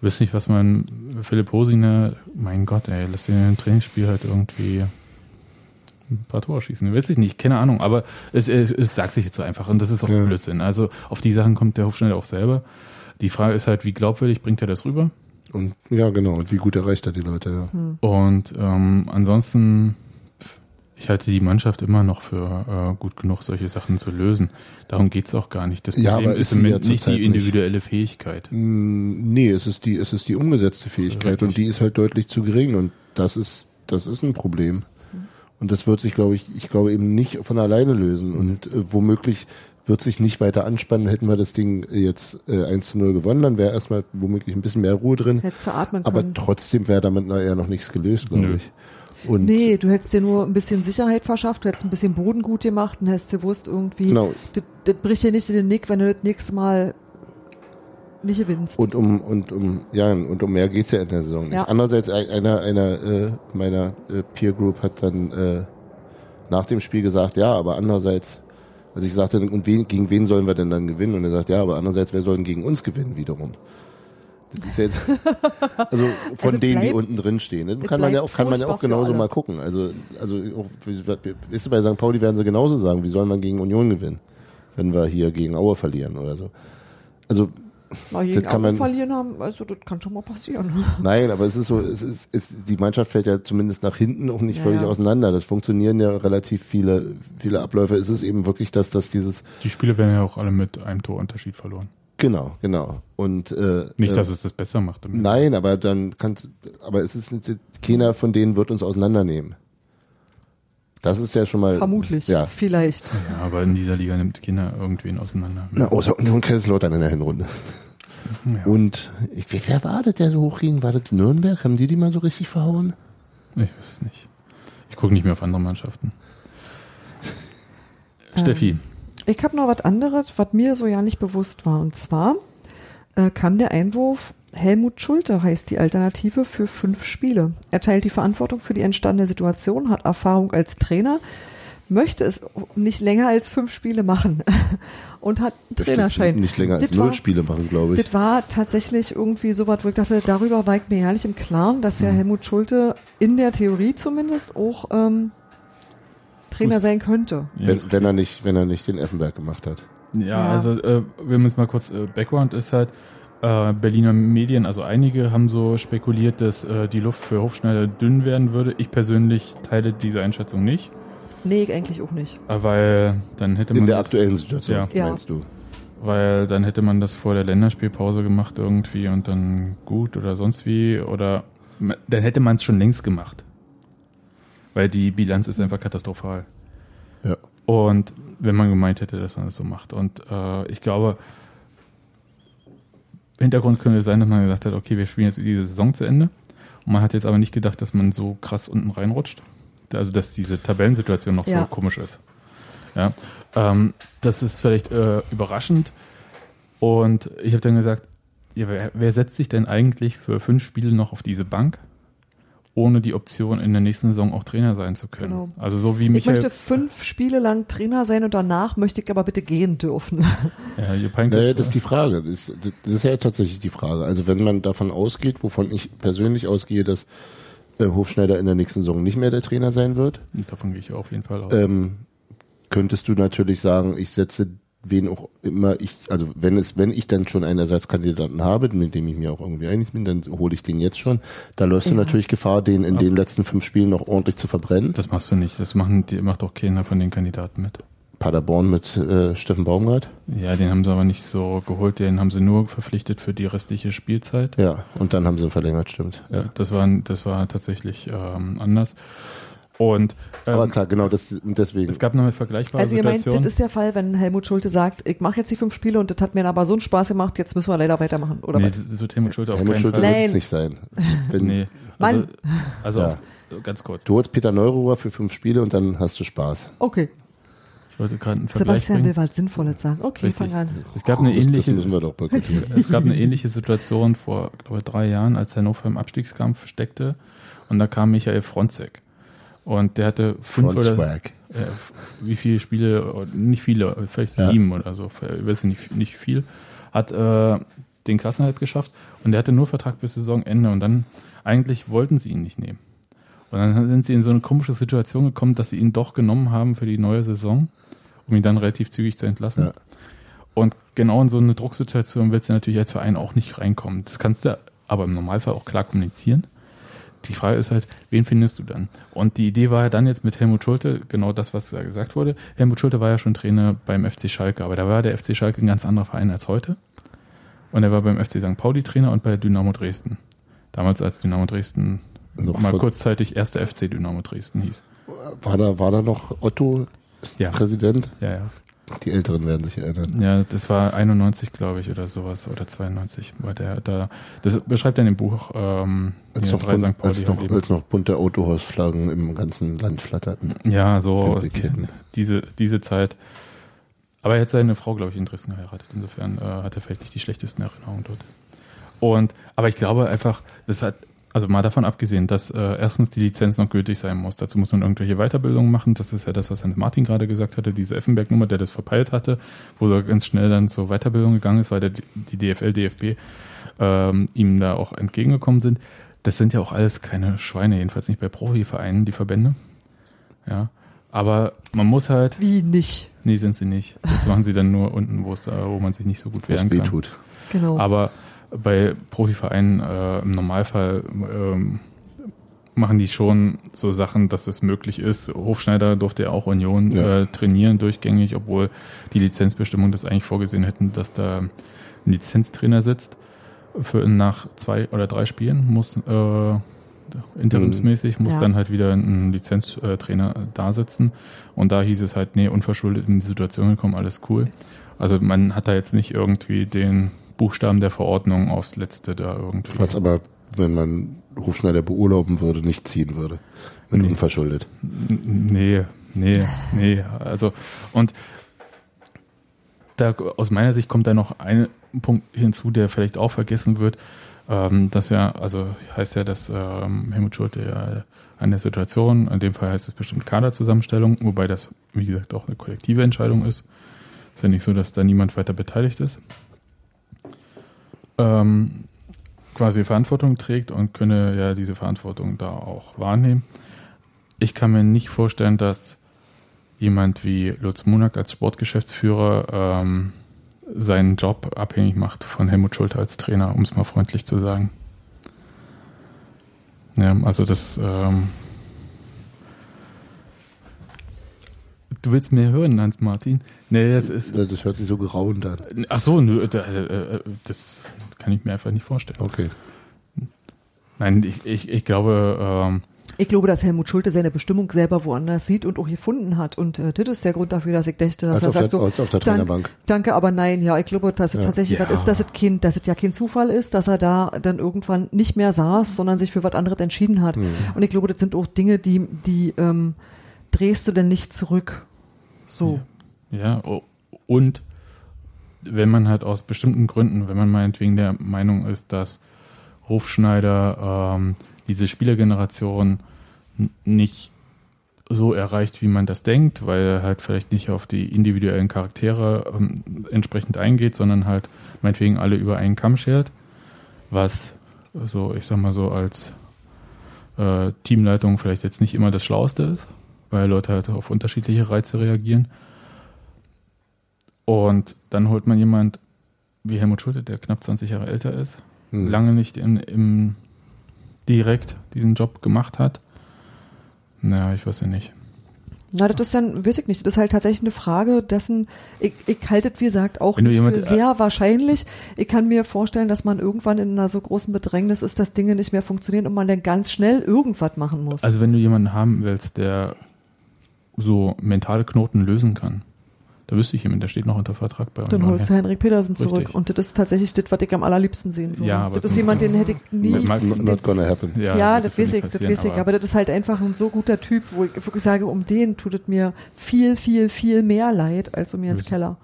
wissen nicht, was man, Philipp Hosiner, mein Gott, ey, lass den im Trainingsspiel halt irgendwie ein paar Tore schießen. Weiß ich nicht, keine Ahnung, aber es, es, es sagt sich jetzt so einfach und das ist auch Ja. Blödsinn. Also auf die Sachen kommt der Hofschneider auch selber. Die Frage ist halt, wie glaubwürdig bringt er das rüber? Und ja, genau. Und wie gut erreicht er die Leute, ja. Und ähm, ansonsten, ich halte die Mannschaft immer noch für äh, gut genug, solche Sachen zu lösen. Darum geht's auch gar nicht. Das Ja, Problem aber ist im sie ja nicht die nicht. individuelle Fähigkeit. Mm, Nee, es ist die, es ist die umgesetzte Fähigkeit Richtig. und die ist halt deutlich zu gering und das ist, das ist ein Problem. Und das wird sich, glaube ich, ich glaube eben nicht von alleine lösen und äh, womöglich wird sich nicht weiter anspannen. Hätten wir das Ding jetzt äh, 1 zu 0 gewonnen, dann wäre erstmal womöglich ein bisschen mehr Ruhe drin. Hättest du atmen Aber können. trotzdem wäre damit ja noch nichts gelöst, glaube Nö. ich. Und Nee, du hättest dir nur ein bisschen Sicherheit verschafft, du hättest ein bisschen Boden gut gemacht und hättest gewusst irgendwie, Genau. das, das bricht dir nicht in den Nick, wenn du das nächste Mal nicht gewinnst. Und um und um ja und um mehr geht's ja in der Saison nicht. Ja. Andererseits ein- einer einer äh, meiner äh, Peer Group hat dann äh, nach dem Spiel gesagt, ja, aber andererseits, also ich sagte, und wen, gegen wen sollen wir denn dann gewinnen? Und er sagt, ja, aber andererseits, wer soll denn gegen uns gewinnen wiederum? Das ist jetzt, also von Also denen, die bleib- unten drin stehen. Ne? Kann man ja auch, kann man ja auch genauso mal gucken. Also, also auch, wie- weißt du, bei St. Pauli werden sie genauso sagen, wie soll man gegen Union gewinnen, wenn wir hier gegen Aue verlieren oder so. Also Mal gegen das kann man- verlieren haben, also das kann schon mal passieren. Nein, aber es ist so, es ist, es, die Mannschaft fällt ja zumindest nach hinten auch nicht Ja, völlig ja. auseinander. Das funktionieren ja relativ viele, viele Abläufe. Es ist eben wirklich das, dass dieses, Die Spiele werden ja auch alle mit einem Torunterschied verloren. Genau, genau. Und äh, Nicht, äh, dass es das besser macht. damit. nein, aber dann kann, aber es ist nicht, keiner von denen wird uns auseinandernehmen. Das ist ja schon mal Vermutlich, Ja. vielleicht. Ja, aber in dieser Liga nimmt Kinder irgendwen auseinander. Na, außer Union Kaiserslautern in der Hinrunde. Ja. Und ich, wer war das, der so hochging? War das Nürnberg? Haben die die mal so richtig verhauen? Ich weiß es nicht. Ich gucke nicht mehr auf andere Mannschaften. Steffi, Ich habe noch was anderes, was mir so ja nicht bewusst war. Und zwar äh, kam der Einwurf, Helmut Schulte heißt die Alternative für fünf Spiele. Er teilt die Verantwortung für die entstandene Situation, hat Erfahrung als Trainer, möchte es nicht länger als fünf Spiele machen und hat einen Trainerschein. Nicht länger als Das null war- Spiele machen, glaube ich. Das war tatsächlich irgendwie so was, wo ich dachte, darüber war ich mir ehrlich im Klaren, dass ja Helmut Schulte in der Theorie zumindest auch ähm, Trainer sein könnte. Wenn, wenn er nicht, wenn er nicht den Effenberg gemacht hat. Ja, Ja. also äh, wir müssen mal kurz, äh, Background ist halt, äh, Berliner Medien, also einige haben so spekuliert, dass äh, die Luft für Hofschneider dünn werden würde. Ich persönlich teile diese Einschätzung nicht, Nee, ich eigentlich auch nicht. äh, weil dann hätte In man der das, aktuellen Situation, Ja. Ja. meinst du? weil dann hätte man das vor der Länderspielpause gemacht irgendwie und dann gut oder sonst wie oder dann hätte man es schon längst gemacht. Weil die Bilanz ist einfach katastrophal. Ja. Und wenn man gemeint hätte, dass man das so macht. Und äh, ich glaube, Hintergrund könnte sein, dass man gesagt hat, okay, wir spielen jetzt diese Saison zu Ende. Und man hat jetzt aber nicht gedacht, dass man so krass unten reinrutscht. Also, dass diese Tabellensituation noch Ja. so komisch ist. Ja. Ähm, das ist vielleicht äh, überraschend. Und ich habe dann gesagt, ja, wer, wer setzt sich denn eigentlich für fünf Spiele noch auf diese Bank, ohne die Option in der nächsten Saison auch Trainer sein zu können? Genau. Also so wie Ich Michael möchte fünf Spiele lang Trainer sein und danach möchte ich aber bitte gehen dürfen. Ja, Jupp Heynckes, Naja, das ist die Frage. Das, ist- das ist ja tatsächlich die Frage. Also wenn man davon ausgeht, wovon ich persönlich ausgehe, dass äh, Hofschneider in der nächsten Saison nicht mehr der Trainer sein wird, davon gehe ich auf jeden Fall aus. ähm, könntest du natürlich sagen, ich setze wen auch immer ich, also wenn es, wenn ich dann schon einen Ersatzkandidaten habe, mit dem ich mir auch irgendwie einig bin, dann hole ich den jetzt schon. Da läufst du Ja. natürlich Gefahr, den in Aber- den letzten fünf Spielen noch ordentlich zu verbrennen. das machst du nicht. Das machen, die macht auch keiner von den Kandidaten mit. Paderborn mit äh, Steffen Baumgart. Ja, den haben sie aber nicht so geholt. Den haben sie nur verpflichtet für die restliche Spielzeit. Ja, und dann haben sie ihn verlängert, stimmt. Ja, das war, das war tatsächlich ähm, anders. Und Aber ähm, klar, genau, das, deswegen. es gab noch eine vergleichbare Also ihr meint, Situation. das ist der Fall, wenn Helmut Schulte sagt, ich mache jetzt die fünf Spiele und das hat mir aber so einen Spaß gemacht, jetzt müssen wir leider weitermachen, oder nee, was? das wird Helmut Schulte auf Helmut keinen Schulte Fall. es nicht sein. Wenn, Nee. Also, Mann. also Ja. auf, ganz kurz. Du holst Peter Neururer für fünf Spiele und dann hast du Spaß. Okay, Ich wollte gerade einen Vergleich Sebastian bringen. will was Sinnvolles sagen. Okay, Richtig. fang an. Es gab eine ähnliche Das müssen wir doch boykottieren. Es gab eine ähnliche Situation vor, glaube ich, drei Jahren, als Hannover im Abstiegskampf steckte. Und da kam Michael Fronzek. Und der hatte fünf Front oder äh, wie viele Spiele, nicht viele, vielleicht Ja. sieben oder so, ich weiß nicht, nicht viel, hat äh, den Klassenhalt geschafft. Und der hatte nur Vertrag bis Saisonende. Und dann eigentlich wollten sie ihn nicht nehmen. Und dann sind sie in so eine komische Situation gekommen, dass sie ihn doch genommen haben für die neue Saison, um ihn dann relativ zügig zu entlassen. Ja. Und genau in so eine Drucksituation willst du natürlich als Verein auch nicht reinkommen. Das kannst du aber im Normalfall auch klar kommunizieren. Die Frage ist halt, wen findest du dann? Und die Idee war ja dann jetzt mit Helmut Schulte, genau das, was da gesagt wurde. Helmut Schulte war ja schon Trainer beim FC Schalke, aber da war der FC Schalke ein ganz anderer Verein als heute. Und er war beim FC St. Pauli Trainer und bei Dynamo Dresden. Damals als Dynamo Dresden Noch mal vor- kurzzeitig erster FC Dynamo Dresden hieß. War da, war da noch Otto Ja, Präsident? ja, ja. Die Älteren werden sich erinnern. Ja, das war 91, glaube ich, oder sowas, oder 92. War der da, das beschreibt er in dem Buch ähm, Als noch, drei bunt, St. Pauli als, noch, als noch bunte Autohausflaggen im ganzen Land flatterten. Ja, so diese, diese Zeit. Aber er hat seine Frau, glaube ich, in Dresden geheiratet. Insofern äh, hat er vielleicht nicht die schlechtesten Erinnerungen dort. Und, aber ich glaube einfach, das hat, also mal davon abgesehen, dass äh, erstens die Lizenz noch gültig sein muss. Dazu muss man irgendwelche Weiterbildungen machen. Das ist ja das, was Hans Martin gerade gesagt hatte, diese Effenberg-Nummer, der das verpeilt hatte, wo er ganz schnell dann zur Weiterbildung gegangen ist, weil der, die DFL, DFB ähm, ihm da auch entgegengekommen sind. Das sind ja auch alles keine Schweine, jedenfalls nicht bei Profivereinen, die Verbände. Ja. Aber man muss halt, Wie nicht? nee, sind sie nicht. Das machen sie dann nur unten, wo es, da- wo man sich nicht so gut wehren weh kann. tut. Genau. Aber bei Profivereinen äh, im Normalfall ähm, machen die schon so Sachen, dass es möglich ist. Hofschneider durfte ja auch Union Ja. äh, trainieren durchgängig, obwohl die Lizenzbestimmungen das eigentlich vorgesehen hätten, dass da ein Lizenztrainer sitzt. Für nach zwei oder drei Spielen muss äh, interimsmäßig muss Ja. dann halt wieder ein Lizenztrainer da sitzen. Und da hieß es halt, nee, unverschuldet in die Situation gekommen, alles cool. Also man hat da jetzt nicht irgendwie den Buchstaben der Verordnung aufs Letzte da irgendwie. Was aber, wenn man Hofschneider beurlauben würde, nicht ziehen würde. Mit Nee. unverschuldet. Nee, nee, nee. Also, und da aus meiner Sicht kommt da noch ein Punkt hinzu, der vielleicht auch vergessen wird, ähm, dass ja, also heißt ja, dass ähm, Helmut Schulte ja an der Situation, in dem Fall heißt es bestimmt Kaderzusammenstellung, wobei das, wie gesagt, auch eine kollektive Entscheidung ist. Ist ja nicht so, dass da niemand weiter beteiligt ist. Ähm, quasi Verantwortung trägt und könne ja diese Verantwortung da auch wahrnehmen. Ich kann mir nicht vorstellen, dass jemand wie Lutz Munak als Sportgeschäftsführer ähm, seinen Job abhängig macht von Helmut Schulte als Trainer, um es mal freundlich zu sagen. Ja, also das. Ähm du willst mehr hören, Hans Martin? Nee, das ist. Das hört sich so grauend an. Ach so, nö, äh, äh, das kann ich mir einfach nicht vorstellen. Okay. Nein, ich, ich, ich glaube, ähm, Ich glaube, dass Helmut Schulte seine Bestimmung selber woanders sieht und auch gefunden hat. Und äh, das ist der Grund dafür, dass ich dachte, dass Als er auf, der, sagt so, als auf der Dank- Trainerbank. danke, aber nein, ja, ich glaube, dass es Ja. tatsächlich Ja. was ist, dass es, kein, dass es ja kein Zufall ist, dass er da dann irgendwann nicht mehr saß, sondern sich für was anderes entschieden hat. Mhm. Und ich glaube, das sind auch Dinge, die, die ähm, drehst du denn nicht zurück. So. Ja, o- und wenn man halt aus bestimmten Gründen, wenn man meinetwegen der Meinung ist, dass Hofschneider ähm, diese Spielergeneration nicht so erreicht, wie man das denkt, weil er halt vielleicht nicht auf die individuellen Charaktere ähm, entsprechend eingeht, sondern halt meinetwegen alle über einen Kamm schert, was so, ich sag mal so, als äh, Teamleitung vielleicht jetzt nicht immer das Schlauste ist, weil Leute halt auf unterschiedliche Reize reagieren. Und dann holt man jemand wie Helmut Schulte, der knapp 20 Jahre älter ist, Hm. lange nicht in, im direkt diesen Job gemacht hat. Naja, ich weiß ja nicht. Na, das ist dann, weiß ich nicht, das ist halt tatsächlich eine Frage dessen, ich, ich halte es, wie gesagt, auch nicht jemand- äh, für sehr wahrscheinlich. Ich kann mir vorstellen, dass man irgendwann in einer so großen Bedrängnis ist, dass Dinge nicht mehr funktionieren und man dann ganz schnell irgendwas machen muss. Also wenn du jemanden haben willst, der so mentale Knoten lösen kann, da wüsste ich jemanden, der steht noch unter Vertrag bei dann Union. holst du Henrik Petersen zurück. Richtig. Und das ist tatsächlich das, was ich am allerliebsten sehen würde. Ja, aber das ist jemand, den hätte ich nie. Mal- Not, not gonna happen. Ja, das, wird weiß ich, das weiß ich. Aber das ist halt einfach ein so guter Typ, wo ich wirklich sage, um den tut es mir viel, viel, viel mehr leid als um Jens. Keller.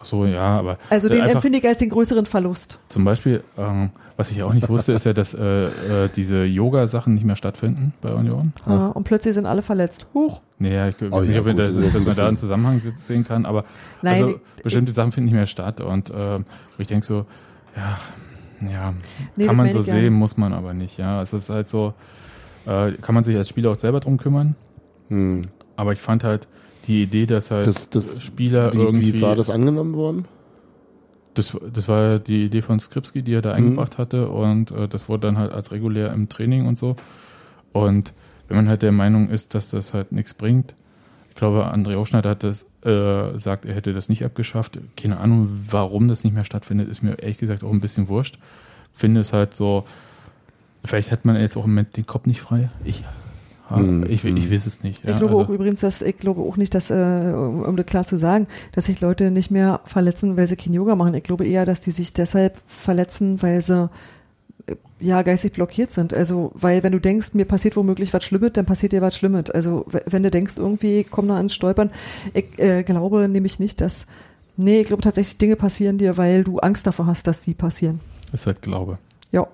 Ach so, ja, aber Also äh, den einfach- empfinde ich als den größeren Verlust. Zum Beispiel, ähm, was ich auch nicht wusste, ist ja, dass äh, äh, diese Yoga-Sachen nicht mehr stattfinden bei Union. Ja, und plötzlich sind alle verletzt. Huch. Nee, ja, ich weiß Oh nicht, ja, ob man gut, da, das dass man da einen Zusammenhang se- sehen kann, aber Nein, also ich- bestimmte Sachen finden nicht mehr statt und wo ich denke so, ja, ja, Nee, kann man so ich nicht. sehen, muss man aber nicht, ja. Es ist halt so, äh, kann man sich als Spieler auch selber drum kümmern, Hm. aber ich fand halt die Idee, dass halt Das, das, Spieler wie, irgendwie wie war das angenommen worden? Das, das war die Idee von Skripski, die er da Mhm. eingebracht hatte und äh, das wurde dann halt als regulär im Training und so. Und wenn man halt der Meinung ist, dass das halt nichts bringt, ich glaube, André Aufschneider hat das äh, sagt, er hätte das nicht abgeschafft. Keine Ahnung, warum das nicht mehr stattfindet, ist mir ehrlich gesagt auch ein bisschen wurscht. Finde es halt so, vielleicht hat man jetzt auch im Moment den Kopf nicht frei. Ich hm, ich, ich hm. weiß es nicht. Ja, ich glaube also. auch übrigens, dass ich glaube auch nicht, dass, äh, um das klar zu sagen, dass sich Leute nicht mehr verletzen, weil sie kein Yoga machen. Ich glaube eher, dass die sich deshalb verletzen, weil sie äh, ja geistig blockiert sind. Also, weil wenn du denkst, mir passiert womöglich was Schlimmes, dann passiert dir was Schlimmes. Also, wenn du denkst, irgendwie komm da ins Stolpern, ich äh, glaube nämlich nicht, dass, nee, ich glaube tatsächlich Dinge passieren dir, weil du Angst davor hast, dass die passieren. Das ist halt Glaube. Ja.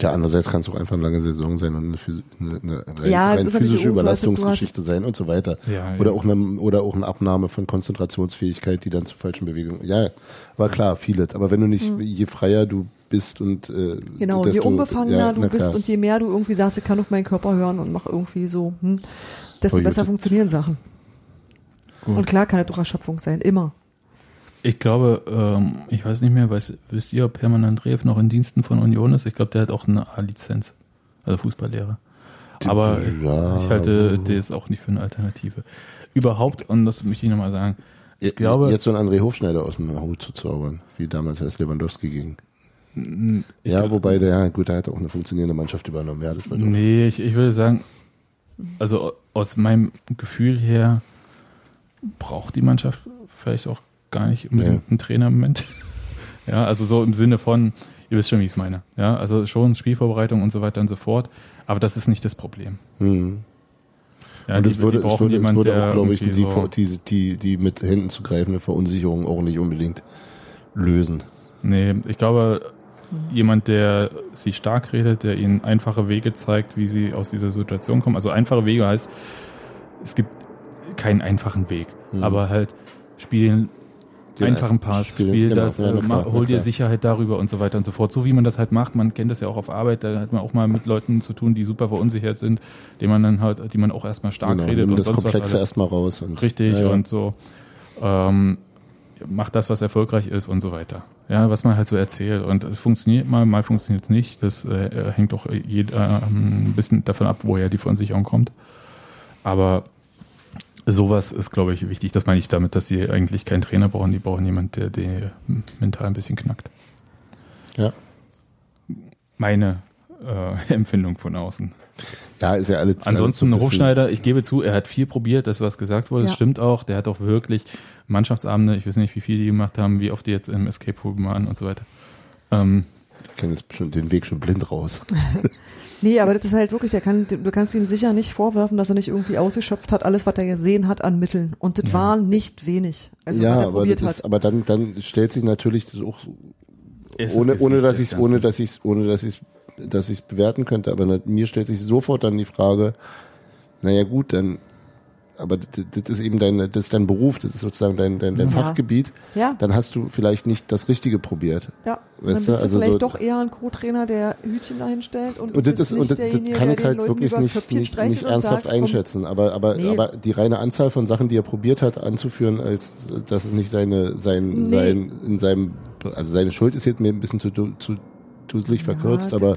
Ja, andererseits kann es auch einfach eine lange Saison sein und eine, eine, eine ja, rein physische Überlastungsgeschichte sein und so weiter. Ja, oder, ja. Auch eine, oder auch eine Abnahme von Konzentrationsfähigkeit, die dann zu falschen Bewegungen. Ja, war klar, vieles. Aber wenn du nicht, mhm. je freier du bist und äh, genau, desto, je unbefangener ja, du bist und je mehr du irgendwie sagst, ich kann auf meinen Körper hören und mach irgendwie so, hm, desto besser funktionieren Sachen. Gut. Und klar kann es doch Erschöpfung sein, immer. Ich glaube, ähm, ich weiß nicht mehr, weiß, wisst ihr, ob Hermann Andreev noch in Diensten von Union ist? Ich glaube, der hat auch eine A-Lizenz, also Fußballlehrer. Aber ja, ich halte das auch nicht für eine Alternative. Überhaupt, und das möchte ich nochmal sagen, ich jetzt, glaube... Jetzt so ein André Hofschneider aus dem Hut zu zaubern, wie damals als Lewandowski ging. Ja, glaub, wobei der, gut, der hat auch eine funktionierende Mannschaft übernommen. Ja, das nee, ich, ich würde sagen, also aus meinem Gefühl her braucht die Mannschaft vielleicht auch gar nicht unbedingt ja. ein Trainer im Moment. ja, also so im Sinne von, ihr wisst schon, wie ich es meine. Ja, also schon Spielvorbereitung und so weiter und so fort. Aber das ist nicht das Problem. Mhm. Ja, und es würde, es würde, jemand, es würde auch, glaube ich, die, so die, die, die mit Händen zu greifende Verunsicherung auch nicht unbedingt lösen. Nee, ich glaube, jemand, der sie stark redet, der ihnen einfache Wege zeigt, wie sie aus dieser Situation kommen. Also einfache Wege heißt, es gibt keinen einfachen Weg, mhm. aber halt spielen den einfachen Pass, spiel, spiel genau, das, ja, äh, klar, hol dir Sicherheit darüber und so weiter und so fort. So wie man das halt macht, man kennt das ja auch auf Arbeit, da hat man auch mal mit Leuten zu tun, die super verunsichert sind, denen man dann halt, die man auch erstmal stark genau, redet und das sonst Komplexe was erstmal raus. Und, richtig ja, ja. und so. Ähm, macht das, was erfolgreich ist und so weiter. Ja, was man halt so erzählt. Und es funktioniert mal, mal funktioniert es nicht. Das äh, hängt doch jeder, äh, ein bisschen davon ab, woher die Verunsicherung kommt. Aber sowas ist, glaube ich, wichtig. Das meine ich damit, dass sie eigentlich keinen Trainer brauchen. Die brauchen jemanden, der die mental ein bisschen knackt. Ja. Meine äh, Empfindung von außen. Ja, ist ja alle Ansonsten alles so Hochschneider, ich gebe zu, er hat viel probiert, das was gesagt wurde, ja. das stimmt auch. Der hat auch wirklich Mannschaftsabende, ich weiß nicht, wie viele die gemacht haben, wie oft die jetzt im Escape Room waren und so weiter. Ähm, ich kenne jetzt schon den Weg schon blind raus. Nee, aber das ist halt wirklich, er kann, du kannst ihm sicher nicht vorwerfen, dass er nicht irgendwie ausgeschöpft hat, alles, was er gesehen hat an Mitteln. Und das ja. war nicht wenig. Also, ja, aber, ist, aber dann, dann stellt sich natürlich das auch, ohne, ohne, dass ich ohne, dass ich ohne, dass ich dass ich es bewerten könnte, aber mir stellt sich sofort dann die Frage, naja gut, dann aber das ist eben dein, das ist dein Beruf, das ist sozusagen dein, dein, dein ja. Fachgebiet, ja. dann hast du vielleicht nicht das Richtige probiert. Ja, weißt dann bist du, also vielleicht so doch eher ein Co-Trainer, der Hütchen dahinstellt und, und das, ist, und das, das kann ich halt wirklich nicht, nicht, nicht ernsthaft sagt, einschätzen. Aber, aber, nee. aber die reine Anzahl von Sachen, die er probiert hat anzuführen, als dass es nicht seine, sein, nee. sein, in seinem, also seine Schuld ist jetzt mir ein bisschen zu, zu, duselig verkürzt, ja, aber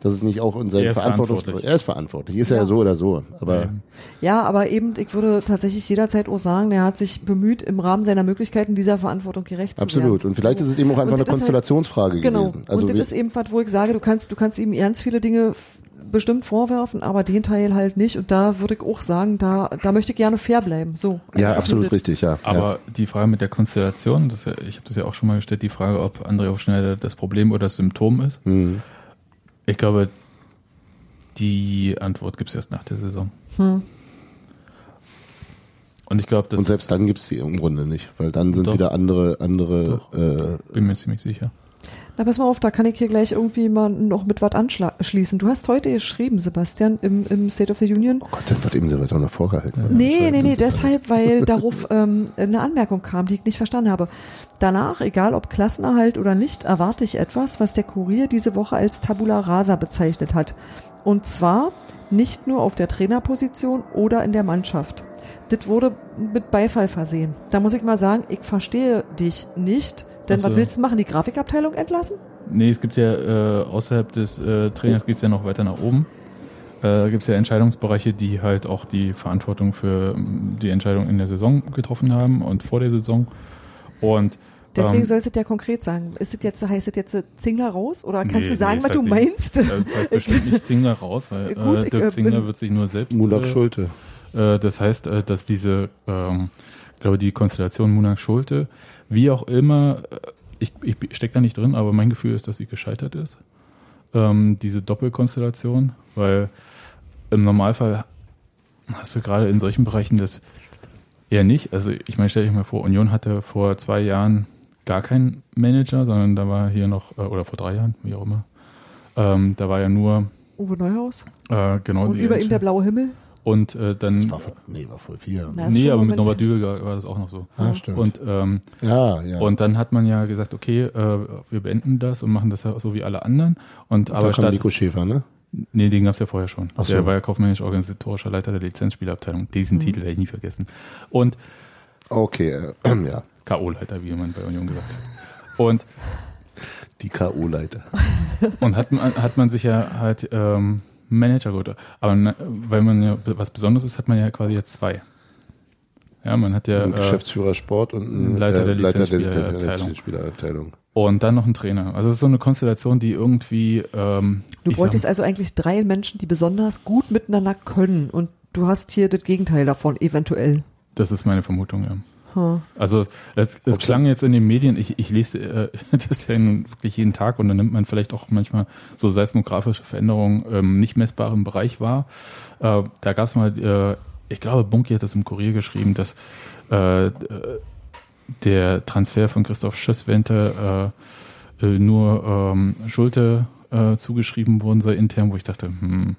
dass es nicht auch in seinen Verantwortung er ist verantwortlich, ist ja. ja so oder so, aber ja, aber eben ich würde tatsächlich jederzeit auch sagen, er hat sich bemüht im Rahmen seiner Möglichkeiten dieser Verantwortung gerecht Absolut. zu werden. Absolut und vielleicht so. ist es eben auch einfach eine Konstellationsfrage halt, genau. gewesen. Also und das ist eben was, wo ich sage, du kannst du kannst ihm ernst viele Dinge bestimmt vorwerfen, aber den Teil halt nicht. Und da würde ich auch sagen, da, da möchte ich gerne fair bleiben. So. Ja, absolut mit. richtig, ja. Aber ja. die Frage mit der Konstellation, das, ich habe das ja auch schon mal gestellt, die Frage, ob André Hofschneider das Problem oder das Symptom ist. Mhm. Ich glaube, die Antwort gibt es erst nach der Saison. Hm. Und ich glaube, Und selbst dann gibt es die im Grunde nicht, weil dann sind doch, wieder andere, andere. Doch, äh, bin mir ziemlich sicher. Na, pass mal auf, da kann ich hier gleich irgendwie mal noch mit was anschließen. Du hast heute geschrieben, Sebastian, im, im State of the Union. Oh Gott, das wird eben Sebastian noch vorgehalten. Ja, nee, nee, nee, deshalb, weil darauf ähm, eine Anmerkung kam, die ich nicht verstanden habe. Danach, egal ob Klassenerhalt oder nicht, erwarte ich etwas, was der Kurier diese Woche als Tabula Rasa bezeichnet hat. Und zwar nicht nur auf der Trainerposition oder in der Mannschaft. Das wurde mit Beifall versehen. Da muss ich mal sagen, ich verstehe dich nicht. Denn also, was willst du machen? Die Grafikabteilung entlassen? Nee, es gibt ja äh, außerhalb des äh, Trainers geht es ja noch weiter nach oben. Äh, gibt es ja Entscheidungsbereiche, die halt auch die Verantwortung für die Entscheidung in der Saison getroffen haben und vor der Saison. Und Deswegen Ähm, sollst du es ja konkret sagen. Ist es jetzt, heißt es jetzt äh, Zingler raus? Oder kannst Nee, du sagen, nee, was du heißt meinst? nicht- Das heißt bestimmt nicht Zingler raus, weil Gut, äh, ich, Dirk äh, Zingler wird sich nur selbst. Munak äh, Schulte. Äh, das heißt, äh, dass diese, ähm, ich glaube, die Konstellation Munak-Schulte, wie auch immer, äh, ich, ich stecke da nicht drin, aber mein Gefühl ist, dass sie gescheitert ist. Ähm, diese Doppelkonstellation, weil im Normalfall hast du gerade in solchen Bereichen das eher nicht. Also ich meine, stell dich mal vor, Union hatte vor zwei Jahren gar keinen Manager, sondern da war hier noch, äh, oder vor drei Jahren, wie auch immer, ähm, da war ja nur, Uwe Neuhaus. äh, genau, Und die über ihm der blaue Himmel. Und äh, dann, Das war vor, nee, war vor vier Jahren. Na, nee, aber mit. Norbert Dübel war das auch noch so. Ah, stimmt. Und, ähm, ja, ja. und dann hat man ja gesagt, okay, äh, wir beenden das und machen das ja so wie alle anderen. Und aber aber da kam statt, Nico Schäfer, ne? Nee, den gab's ja vorher schon. Ach so. Der war ja kaufmännisch organisatorischer Leiter der Lizenzspielabteilung. Diesen Titel werde ich nie vergessen. Und Okay, äh, ja. K.O.-Leiter, wie man bei Union gesagt hat. Und Die K.O.-Leiter. Und hat man, hat man sich ja halt ähm, Manager geholt. Aber na, weil man ja was Besonderes ist, hat man ja quasi jetzt zwei. Ja, man hat ja Ein äh, Geschäftsführer Sport und ein Leiter der Leiter der Lizenzspielerabteilung. Lizenzspielerabteilung. Und dann noch einen Trainer. Also es ist so eine Konstellation, die irgendwie ähm, Du bräuchtest sag, also eigentlich drei Menschen, die besonders gut miteinander können. Und du hast hier das Gegenteil davon, eventuell. das ist meine Vermutung, ja. Also es, es Okay. klang jetzt in den Medien, ich, ich lese äh, das ja wirklich jeden Tag und dann nimmt man vielleicht auch manchmal so seismografische Veränderungen ähm, nicht messbar im Bereich wahr. Äh, da gab es mal, äh, ich glaube, Bunky hat das im Kurier geschrieben, dass äh, äh, der Transfer von Christoph Schösswente äh, äh, nur ähm, Schulte äh, zugeschrieben worden sei intern, wo ich dachte, hm,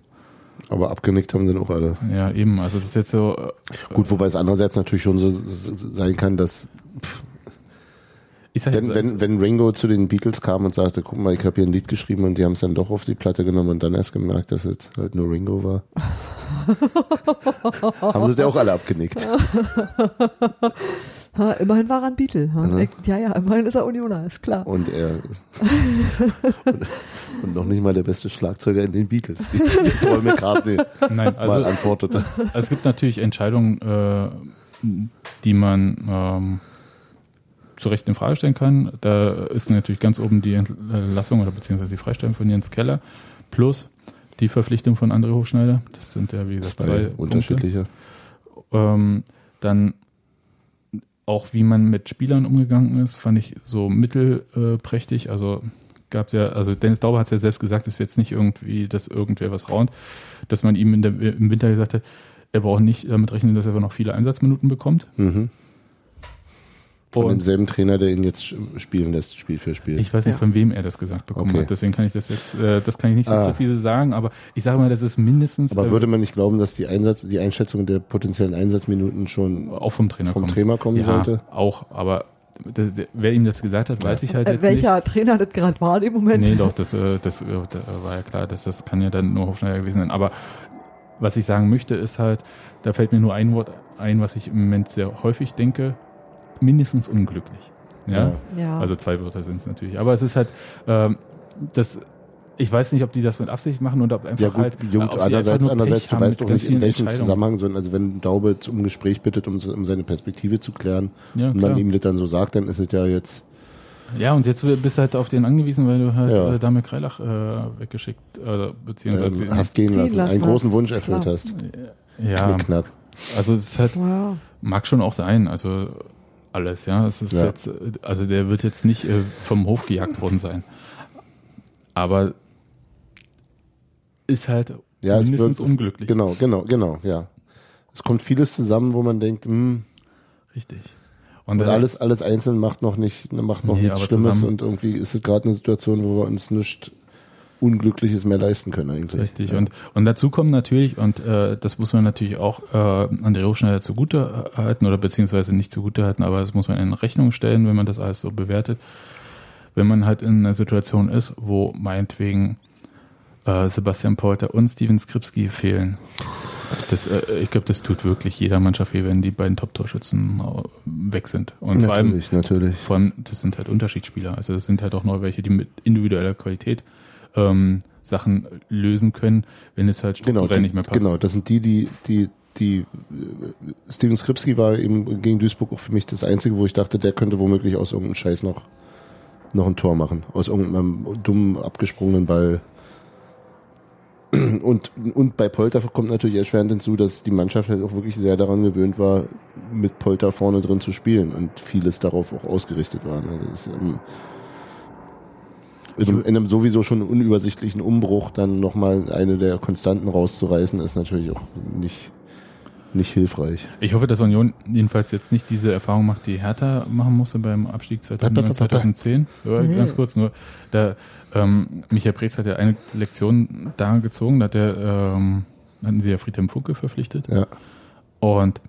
Aber abgenickt haben dann auch alle. ja eben, also das ist jetzt so, äh, Gut, wobei es andererseits natürlich schon so sein kann, dass ich sag wenn, wenn, wenn Ringo zu den Beatles kam und sagte, guck mal, ich habe hier ein Lied geschrieben und die haben es dann doch auf die Platte genommen und dann erst gemerkt, dass es halt nur Ringo war. haben sie es ja auch alle abgenickt. Ha, immerhin war er ein Beatle. Ha? Ja. Ich- Ja, ja, immerhin ist er Unioner, ist klar. Und er und, und noch nicht mal der beste Schlagzeuger in den Beatles, wie, wie Paul McCartney nein, mal also antwortete. Also es gibt natürlich Entscheidungen, äh, die man ähm, zu Recht in Frage stellen kann. Da ist natürlich ganz oben die Entlassung oder beziehungsweise die Freistellung von Jens Keller plus die Verpflichtung von André Hofschneider. Das sind ja, wie gesagt, zwei, Zwei unterschiedliche. Ähm, dann auch, wie man mit Spielern umgegangen ist, fand ich so mittelprächtig. Also gab ja, also Dennis Dauber hat es ja selbst gesagt, es ist jetzt nicht irgendwie, dass irgendwer was raunt, dass man ihm der, im Winter gesagt hat, er braucht nicht damit rechnen, dass er noch viele Einsatzminuten bekommt. Mhm. Von Und demselben Trainer, der ihn jetzt spielen lässt, Spiel für Spiel. ich weiß nicht, Ja. von wem er das gesagt bekommen Okay. hat. Deswegen kann ich das jetzt, äh, das kann ich nicht so Ah. präzise sagen, aber ich sage mal, das ist mindestens Aber äh, würde man nicht glauben, dass die Einsatz, die Einschätzung der potenziellen Einsatzminuten schon auch vom Trainer vom kommen. Trainer kommen ja, sollte? auch, aber der, der, wer ihm das gesagt hat, weiß ich halt Äh, jetzt nicht. welcher Trainer das gerade war dem Moment? Nee, doch, das, äh, das äh, da war ja klar, dass das kann ja dann nur Hofschneider gewesen sein. Aber was ich sagen möchte, ist halt, da fällt mir nur ein Wort ein, was ich im Moment sehr häufig denke, mindestens unglücklich. Ja. Ja. Also zwei Wörter sind es natürlich. Aber es ist halt, ähm, das, ich weiß nicht, ob die das mit Absicht machen oder ob einfach Ja gut, halt. Jung, einfach andererseits, andererseits, du weißt doch nicht, in welchem. Zusammenhang, sondern also wenn Daube um Gespräch bittet, um, um seine Perspektive zu klären Ja, und man ihm das dann so sagt, dann ist es ja jetzt, Ja, und jetzt bist du halt auf den angewiesen, weil du halt Ja. äh, Dame Kreilach äh, weggeschickt, äh, beziehungsweise ähm, hast gehen lassen, lassen einen großen. Wunsch erfüllt Klar. hast. ja, Knickknack. also es ist halt, ja. mag schon auch sein, also alles, ja. Es ist Ja. jetzt, also der wird jetzt nicht äh, vom Hof gejagt worden sein. Aber ist halt Ja, es mindestens wird, unglücklich. Genau, genau, genau, ja. Es kommt vieles zusammen, wo man denkt, hm, Richtig. und dann- alles, alles einzeln macht noch nicht, macht noch Nee, nichts Schlimmes zusammen- und irgendwie ist es gerade eine Situation, wo wir uns nichts Unglückliches mehr leisten können eigentlich. Richtig. Ja. Und, und dazu kommen natürlich, und äh, das muss man natürlich auch äh, André Hofschneider zugute halten oder beziehungsweise nicht zugute halten, aber das muss man in Rechnung stellen, wenn man das alles so bewertet. Wenn man halt in einer Situation ist, wo meinetwegen äh, Sebastian Polter und Steven Skripski fehlen, das, äh, ich glaube, das tut wirklich jeder Mannschaft weh, wenn die beiden Top-Torschützen äh, weg sind. Und vor allem, natürlich, natürlich. vor allem, das sind halt Unterschiedsspieler. Also das sind halt auch noch welche, die mit individueller Qualität ähm, Sachen lösen können, wenn es halt Genau, strukturell die, nicht mehr passt. genau, das sind die, die, die, die äh, Steven Skripski war eben gegen Duisburg auch für mich das Einzige, wo ich dachte, der könnte womöglich aus irgendeinem Scheiß noch, noch ein Tor machen. Aus irgendeinem dummen, abgesprungenen Ball. Und, und bei Polter kommt natürlich erschwerend hinzu, dass die Mannschaft halt auch wirklich sehr daran gewöhnt war, mit Polter vorne drin zu spielen und vieles darauf auch ausgerichtet war. Ne? Das ist, ähm, in, einem, in einem sowieso schon unübersichtlichen Umbruch dann nochmal eine der Konstanten rauszureißen, ist natürlich auch nicht, nicht hilfreich. Ich hoffe, dass Union jedenfalls jetzt nicht diese Erfahrung macht, die Hertha machen musste beim Abstieg 2009, 2010. Ja, ganz kurz nur. Da, ähm, Michael Preetz hat ja eine Lektion da gezogen, da hat er, ähm, hatten sie ja Friedhelm Funke verpflichtet. Ja. Und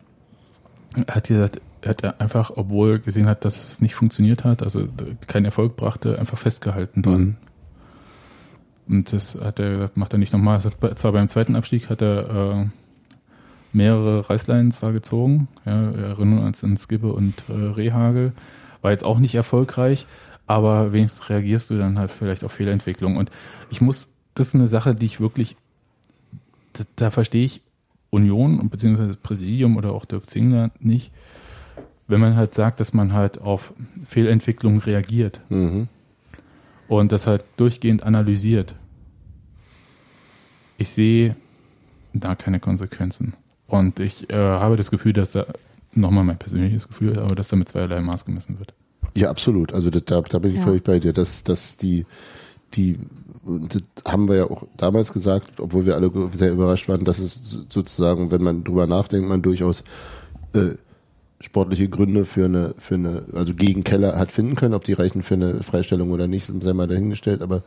er hat gesagt, er hat einfach, obwohl er gesehen hat, dass es nicht funktioniert hat, also keinen Erfolg brachte, einfach festgehalten dran. Mhm. Und das hat er gesagt, macht er nicht nochmal. Zwar beim zweiten Abstieg hat er äh, mehrere Reißleinen zwar gezogen, ja, wir erinnern uns an Skibbe und äh, Rehagel, war jetzt auch nicht erfolgreich, aber wenigstens reagierst du dann halt vielleicht auf Fehlentwicklung. Und ich muss, das ist eine Sache, die ich wirklich, da, da verstehe ich Union und beziehungsweise das Präsidium oder auch Dirk Zingler nicht, wenn man halt sagt, dass man halt auf Fehlentwicklung reagiert Mhm. und das halt durchgehend analysiert. Ich sehe da keine Konsequenzen. Und ich äh, habe das Gefühl, dass da, nochmal mein persönliches Gefühl, aber dass da mit zweierlei Maß gemessen wird. Ja, absolut. Also da, da bin ich Ja. völlig bei dir, dass, dass die, die, das haben wir ja auch damals gesagt, obwohl wir alle sehr überrascht waren, dass es sozusagen, wenn man drüber nachdenkt, man durchaus äh, sportliche Gründe für eine, für eine, also gegen Keller hat finden können, ob die reichen für eine Freistellung oder nicht, sei mal dahingestellt, aber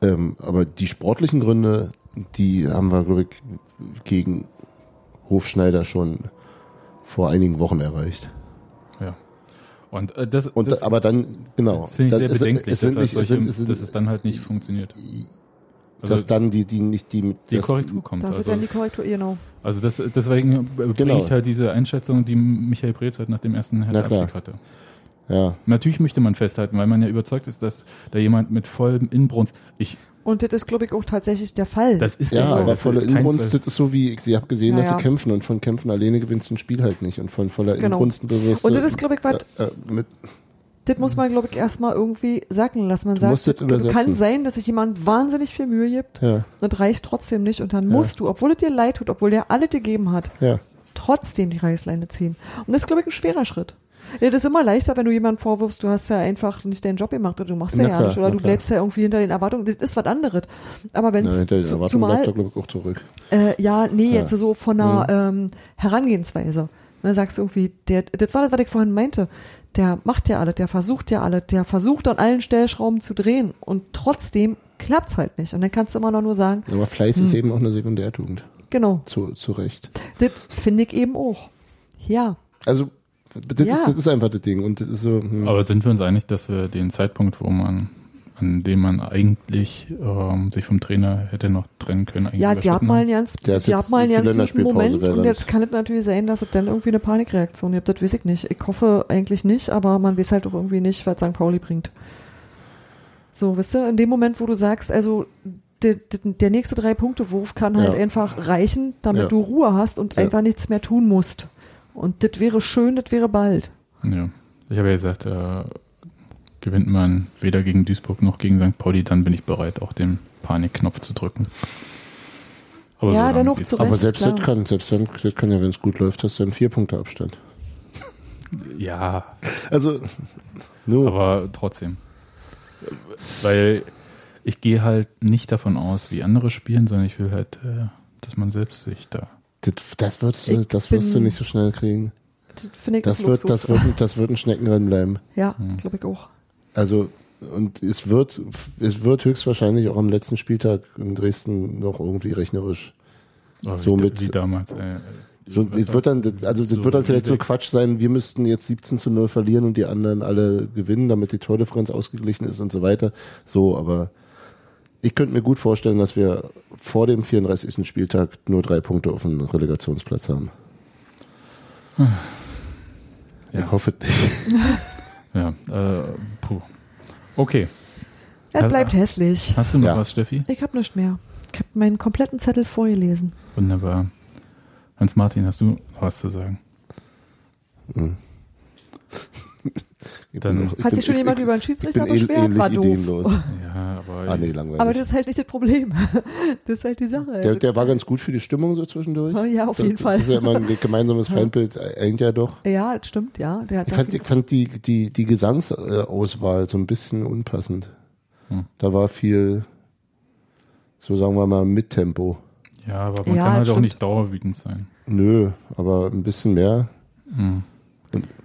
ähm, aber die sportlichen Gründe, die haben wir, glaube ich, gegen Hofschneider schon vor einigen Wochen erreicht. Ja. Und äh, das, Und das, da, aber dann, genau. das finde ich sehr bedenklich, Es sind dass, nicht, es sind, es sind, dass es dann halt nicht funktioniert. Also dass dann die, die nicht die mit die das- Korrektur kommt. Also, dann die Korrektur, genau. also das, deswegen bringe Genau. ich halt diese Einschätzung, die Michael Preetz halt nach dem ersten. Hertha-Abstieg hatte. Ja, Natürlich möchte man festhalten, weil man ja überzeugt ist, dass da jemand mit vollem Inbrunst, ich, Und das ist, glaube ich, auch tatsächlich der Fall. das ist ja, Fall, aber das volle ist kein Inbrunst, das ist so wie, ich habe gesehen, dass Naja. sie kämpfen und von Kämpfen alleine gewinnst du ein Spiel halt nicht und von voller Genau. Inbrunst bewusst. Und das ist, glaube ich, was, äh, äh, mit, das muss man, glaube ich, erstmal irgendwie sacken lassen. Man Du sagt, übersetzen. kann sein, dass sich jemand wahnsinnig viel Mühe gibt. ja, Das reicht trotzdem nicht. Und dann musst du, obwohl es dir leid tut, obwohl der alle gegeben hat, ja, trotzdem die Reißleine ziehen. Und das ist, glaube ich, ein schwerer Schritt. Ja, das ist immer leichter, wenn du jemandem vorwirfst, du hast ja einfach nicht deinen Job gemacht oder du machst ja, ja klar, nicht oder du klar. bleibst ja irgendwie hinter den Erwartungen. Das ist was anderes. Aber wenn ja es hinter den Erwartungen bleibt er, glaube ich, auch zurück. äh, ja, nee, Ja. jetzt so von einer ähm, Herangehensweise. Und dann sagst du irgendwie, der, das war das, was ich vorhin meinte. Der macht ja alles, der versucht ja alles, der versucht an allen Stellschrauben zu drehen und trotzdem klappt's halt nicht. Und dann kannst du immer noch nur sagen, Aber Fleiß Hm. ist eben auch eine Sekundärtugend. genau, Zu, zu Recht. das finde ich eben auch. Ja, Also, das, Ja. ist, das ist einfach das Ding. Und das ist so, hm, Aber sind wir uns einig, dass wir den Zeitpunkt, wo man, an dem man eigentlich ähm, sich vom Trainer hätte noch trennen können, ja, die hat überschritten mal haben? einen ganz, die hat mal einen ganz guten Moment und jetzt kann es natürlich sein, dass es dann irgendwie eine Panikreaktion gibt. Das weiß ich nicht. Ich hoffe eigentlich nicht, aber man weiß halt auch irgendwie nicht, was St. Pauli bringt. So, wisst ihr, in dem Moment, wo du sagst, also der, der, der nächste Drei-Punkte-Wurf kann halt Ja. einfach reichen, damit Ja. du Ruhe hast und Ja. einfach nichts mehr tun musst. Und das wäre schön, das wäre bald. Ja. Ich habe ja gesagt, äh, gewinnt man weder gegen Duisburg noch gegen St. Pauli, dann bin ich bereit, auch den Panikknopf zu drücken. Aber Ja, lange dennoch zu aber selbst klar. das kann, selbst dann, das kann ja, wenn es gut läuft, hast du einen vier Punkte Abstand. Ja, Also, nur, aber trotzdem. Weil ich gehe halt nicht davon aus, wie andere spielen, sondern ich will halt, äh, dass man selbst sich da. das, das, wirst du, das wirst du nicht so schnell kriegen. Das finde ich Das wird, das wird, ein- das wird ein Schneckenrennen bleiben. ja, Hm. glaube ich auch. Also, und es wird, es wird höchstwahrscheinlich auch am letzten Spieltag in Dresden noch irgendwie rechnerisch. Oh, So wie, mit- wie damals. Äh, So, es wird dann, also, es so wird dann vielleicht so. Quatsch sein, wir müssten jetzt 17 zu 0 verlieren und die anderen alle gewinnen, damit die Tordifferenz ausgeglichen ist und so weiter. So, aber ich könnte mir gut vorstellen, dass wir vor dem 34. Spieltag nur drei Punkte auf dem Relegationsplatz haben. Ja. Ich hoffe nicht. Ja, äh, puh. Okay. Es Also- bleibt hässlich. Hast du noch Ja. was, Steffi? Ich habe nichts mehr. Ich habe meinen kompletten Zettel vorgelesen. Wunderbar. Hans-Martin, hast du was zu sagen? Ich Dann- Hat sich schon jemand ich- über einen ich Schiedsrichter bin ähn- beschwert? ähnlich War doof. ideenlos. Ja, aber, Ah, nee, langweilig. Aber das ist halt nicht das Problem. Das ist halt die Sache. der, Also, der war ganz gut für die Stimmung so zwischendurch. Ja, auf das, jeden Fall. Das ist ja immer ein gemeinsames Feindbild, eigentlich ja doch. ja, das stimmt, ja. Der hat Ich fand, ich fand die, die, die Gesangsauswahl so ein bisschen unpassend. Hm. Da war viel, so sagen wir mal, Mittempo. ja, aber man Ja, kann halt auch stimmt. nicht dauerwütend sein. Nö, aber ein bisschen mehr. Hm.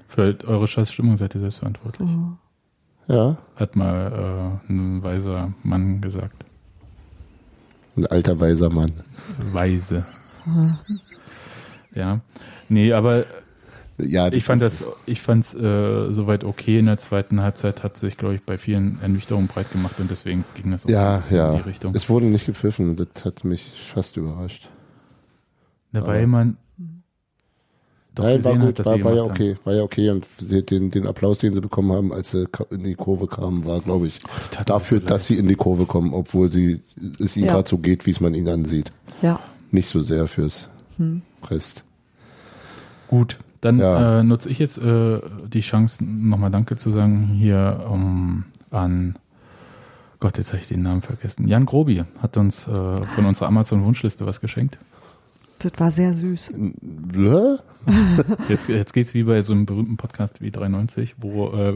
Für eure scheiß Stimmung seid ihr selbst verantwortlich. Oh. Ja, Hat mal äh, ein weiser Mann gesagt. ein alter weiser Mann. Weise. Ja. Nee, aber Ja, ich fand das, ich fand's äh, soweit okay. In der zweiten Halbzeit hat sich, glaube ich, bei vielen Ernüchterung breit gemacht und deswegen ging das auch so Ja, bisschen ja. in die Richtung. Es wurde nicht gepfiffen. Das hat mich fast überrascht. Da weil man doch Nein, war gesehen gut, hat, dass war, sie war ja okay, war ja okay und den, den Applaus, den sie bekommen haben, als sie in die Kurve kamen, war, glaube ich, haben. Mir dafür, dass sie in die Kurve kommen, obwohl sie es ihnen Ja. gerade so geht, wie es man ihnen ansieht. Ja. Nicht so sehr fürs Hm. Rest. Gut, dann Ja. äh, nutze ich jetzt äh, die Chance, nochmal Danke zu sagen hier um, an Gott, jetzt habe ich den Namen vergessen. Jan Grobi hat uns äh, von unserer Amazon-Wunschliste was geschenkt. Das war sehr süß. Jetzt, jetzt geht's wie bei so einem berühmten Podcast wie 93, wo äh,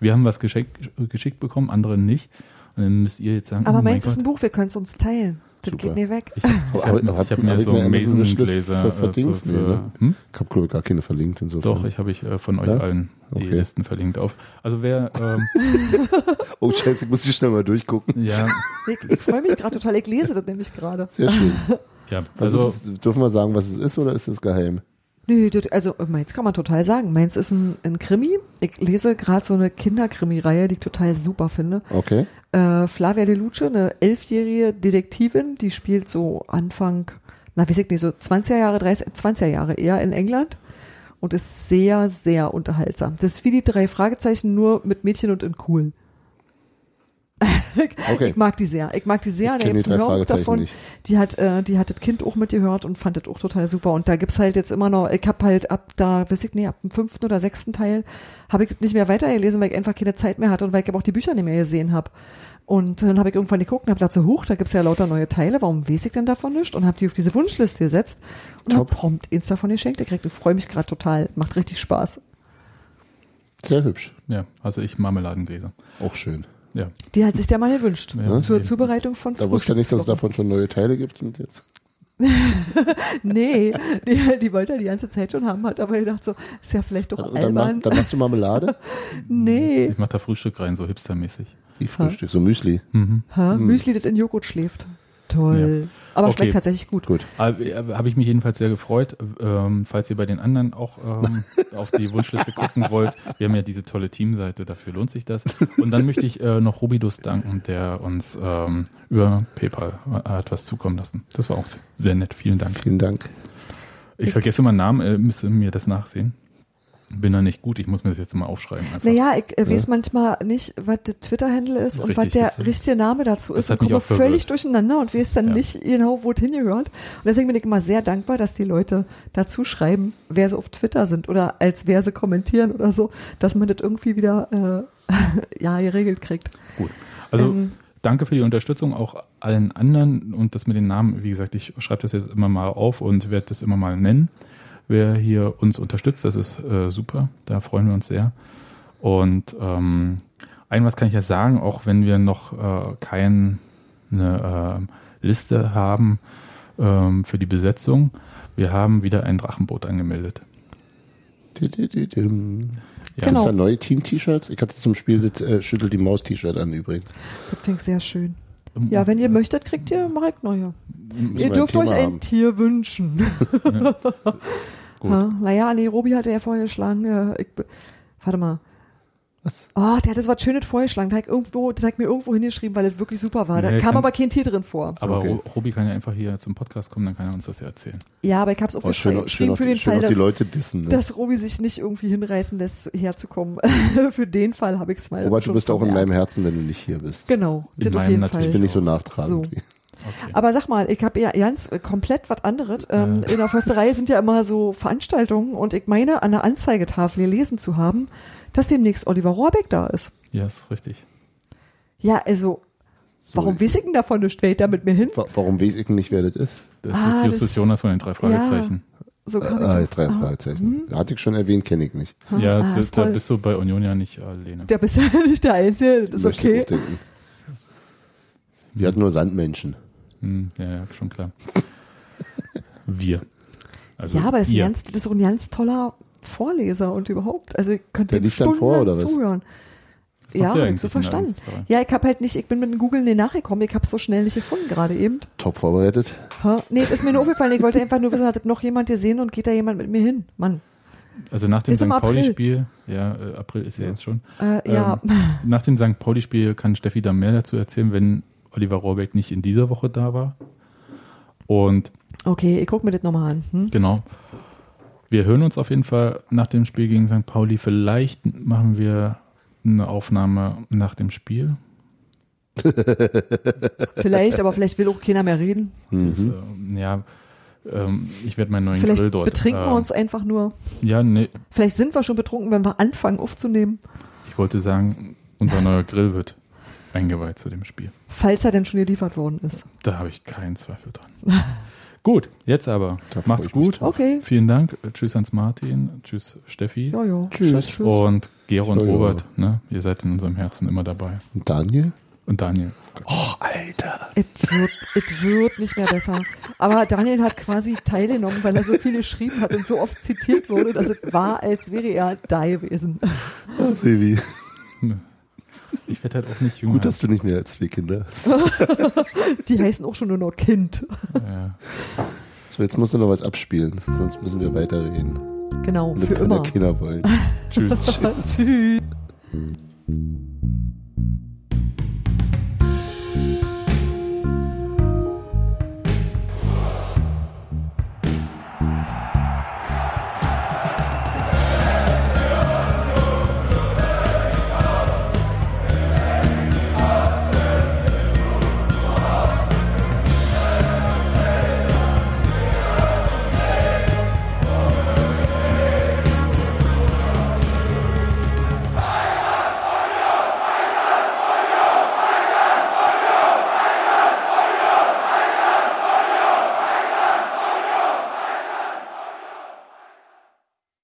wir haben was geschenkt, geschickt bekommen, andere nicht. Und dann müsst ihr jetzt sagen, Aber oh mein meins ist ein Buch, wir können es uns teilen. Das Super. geht nie weg. ich, ich habe hab, hab- mir so eine Amazon-Wishlist Mason-Gläser ver- äh, verdingst? so ne? hm? Ich habe, glaube ich, gar keine verlinkt insofern. Doch, ich habe ich äh, von euch Ja? allen die Okay. Listen verlinkt auf. Also wer, ähm, Oh, scheiße, ich muss die schnell mal durchgucken. ja, Ich, ich freue mich gerade total, ich lese das nämlich gerade. Sehr schön. ja, Was also ist es, dürfen wir sagen, was es ist oder ist es geheim? Nö, das, also meins kann man total sagen. Meins ist ein, ein Krimi. Ich lese gerade so eine Kinderkrimi-Reihe, die ich total super finde. Okay. Äh, Flavia De Luce, eine elfjährige Detektivin, die spielt so Anfang, na weiß ich nicht, so 20er Jahre, 30, 20er Jahre eher in England und ist sehr, sehr unterhaltsam. Das ist wie die drei Fragezeichen, nur mit Mädchen und in cool. Okay. Ich mag die sehr. Ich mag die sehr. Ich da gibt's ein Hörbuch davon. nicht. Die hat, äh, die hat das Kind auch mitgehört und fand das auch total super. Und da gibt's halt jetzt immer noch, ich hab halt ab da, weiß ich nicht, ab dem fünften oder sechsten Teil habe ich nicht mehr weitergelesen, weil ich einfach keine Zeit mehr hatte und weil ich aber auch die Bücher nicht mehr gesehen habe. Und dann habe ich irgendwann geguckt und habe gedacht so, huch, da gibt's ja lauter neue Teile, warum weiß ich denn davon nicht? Und habe die auf diese Wunschliste gesetzt und habe prompt eins davon geschenkt gekriegt. Ich freue mich gerade total. Macht richtig Spaß. Sehr hübsch. ja, also ich Marmeladengläser. Auch schön. Ja, Die hat sich der mal gewünscht. Ja. Zur Zubereitung von Da wusste er nicht, dass es davon schon neue Teile gibt. Und jetzt. Nee, die, die wollte er die ganze Zeit schon haben, hat aber gedacht so, ist ja vielleicht doch Und dann, mach, albern. dann machst du Marmelade? Nee. ich mache da Frühstück rein, so hipstermäßig. Wie Frühstück, so Müsli. Mhm. Ha? Müsli, das in Joghurt schläft. Toll. Aber Okay. schmeckt tatsächlich gut. Gut. Habe ich mich jedenfalls sehr gefreut. Ähm, falls ihr bei den anderen auch ähm, auf die Wunschliste gucken wollt, wir haben ja diese tolle Teamseite, dafür lohnt sich das. Und dann möchte ich äh, noch Rubidus danken, der uns ähm, über PayPal äh, etwas zukommen lassen. Das war auch sehr nett. Vielen Dank. Vielen Dank. Ich vergesse immer Namen, äh, müsst ihr mir das nachsehen. Bin da nicht gut, ich muss mir das jetzt mal aufschreiben. Einfach. Naja, ich äh, weiß manchmal nicht, was der Twitter-Handle ist und was der richtige Name dazu das ist mich komme völlig durcheinander und weiß dann Ja. nicht genau, wo es hingehört. Und deswegen bin ich immer sehr dankbar, dass die Leute dazu schreiben, wer sie auf Twitter sind oder als wer sie kommentieren oder so, dass man das irgendwie wieder äh, ja geregelt kriegt. Gut. Also Ähm, danke für die Unterstützung, auch allen anderen und das mit den Namen, wie gesagt, ich schreibe das jetzt immer mal auf und werde das immer mal nennen. Wer hier uns unterstützt, das ist äh, super, da freuen wir uns sehr. Und ähm, ein was kann ich ja sagen, auch wenn wir noch äh, keine äh, Liste haben ähm, für die Besetzung, wir haben wieder ein Drachenboot angemeldet. Ja, Genau. Gibt's da neue Team-T-Shirts? Ich hatte zum Spiel das äh, Schüttel die Maus-T-Shirt an übrigens. Das klingt sehr schön. Um- Ja, wenn ihr möchtet, kriegt ihr Marek neue. Ihr dürft ein euch ein haben. Tier wünschen. Gut. Ha, naja, nee, Robi hatte ja vorgeschlagen, äh, ich, warte mal. Was? Oh, der hat das was Schönes vorgeschlagen. Der hat, irgendwo, das hat ich mir irgendwo hingeschrieben, weil das wirklich super war. Da Nee, kam kann- aber kein Tier drin vor. Aber Okay. Ro- Robi kann ja einfach hier zum Podcast kommen, dann kann er uns das ja erzählen. Ja, aber ich hab's Oh, schön, aufgeschrieben schön, auf für die, den schön Fall, auf die dass, Leute dissen. Ne? dass Robi sich nicht irgendwie hinreißen lässt, herzukommen. für den Fall habe ich's mal. Robert, du bist auch in meinem Herzen, wenn du nicht hier bist. Genau, In das auf meinem jeden natürlich. Ich Fall. bin nicht so nachtragend. So. Okay. Aber sag mal, ich habe ja ganz äh, komplett was anderes. Ähm, In der Försterei sind ja immer so Veranstaltungen und ich meine, an der Anzeigetafel gelesen zu haben, dass demnächst Oliver Rohrbeck da ist. Ja, ist richtig. Ja, also, warum weiß ich denn davon nicht? Wer da mit mir hin? Wa- Warum weiß ich nicht, wer das ist? Das Ah, ist Justus das- Jonas von den drei Fragezeichen. So kann Ah, ich drei ah, Fragezeichen. Hatte ich schon erwähnt, kenne ich nicht. Ja, ah, da, da bist du bei Union ja nicht alleine. Der bist ja nicht der Einzige, das ist Möchte okay. Wir hatten nur Sandmenschen. Hm, ja, ja, schon klar. Wir. Also ja, aber das ist, ganz, das ist ein ganz toller Vorleser und überhaupt. Also ich könnte Der liest dann vor, oder was? zuhören. Was Ja, macht der hab ich so verstanden. Ja, ich habe halt nicht, ich bin mit dem Googlen nicht nachgekommen, ich habe so schnell nicht gefunden gerade eben. Top vorbereitet. Ha? Nee, das ist mir nur aufgefallen, ich wollte einfach nur wissen, hat das noch jemand gesehen und geht da jemand mit mir hin? Mann. Also nach dem Ist St. Pauli-Spiel, ja, äh, April ist ja jetzt schon. Äh, ja, Ähm, nach dem St. Pauli-Spiel kann Steffi da mehr dazu erzählen, wenn Oliver Rohrbeck nicht in dieser Woche da war. Und okay, ich guck mir das nochmal an. Hm? genau, wir hören uns auf jeden Fall nach dem Spiel gegen St. Pauli. Vielleicht machen wir eine Aufnahme nach dem Spiel. Vielleicht, aber vielleicht will auch keiner mehr reden. Das, äh, ja, ähm, ich werde meinen neuen Vielleicht Grill dort. betrinken wir ähm, uns einfach nur. Ja, nee, Vielleicht sind wir schon betrunken, wenn wir anfangen aufzunehmen. ich wollte sagen, unser neuer Grill wird eingeweiht zu dem Spiel. Falls er denn schon geliefert worden ist. Da habe ich keinen Zweifel dran. gut, jetzt aber. Da Macht's gut. Okay. Vielen Dank. Tschüss Hans-Martin. Tschüss Steffi. Ja, ja. Tschüss. Tschüss. Und Gero und ja. Robert. Ne? Ihr seid in unserem Herzen immer dabei. Und Daniel? Und Daniel. Oh, Alter. Es wird, wird nicht mehr besser. Aber Daniel hat quasi teilgenommen, weil er so viel geschrieben hat und so oft zitiert wurde, dass es war, als wäre er da gewesen. Oh, Sevi. Ich werde halt auch nicht jünger. Gut, dass du nicht mehr als zwei Kinder hast. Die heißen auch schon nur noch Kind. ja. So, jetzt musst du noch was abspielen, sonst müssen wir weiterreden. Genau, Und für kann immer. ja keiner wollen. Tschüss. Tschüss.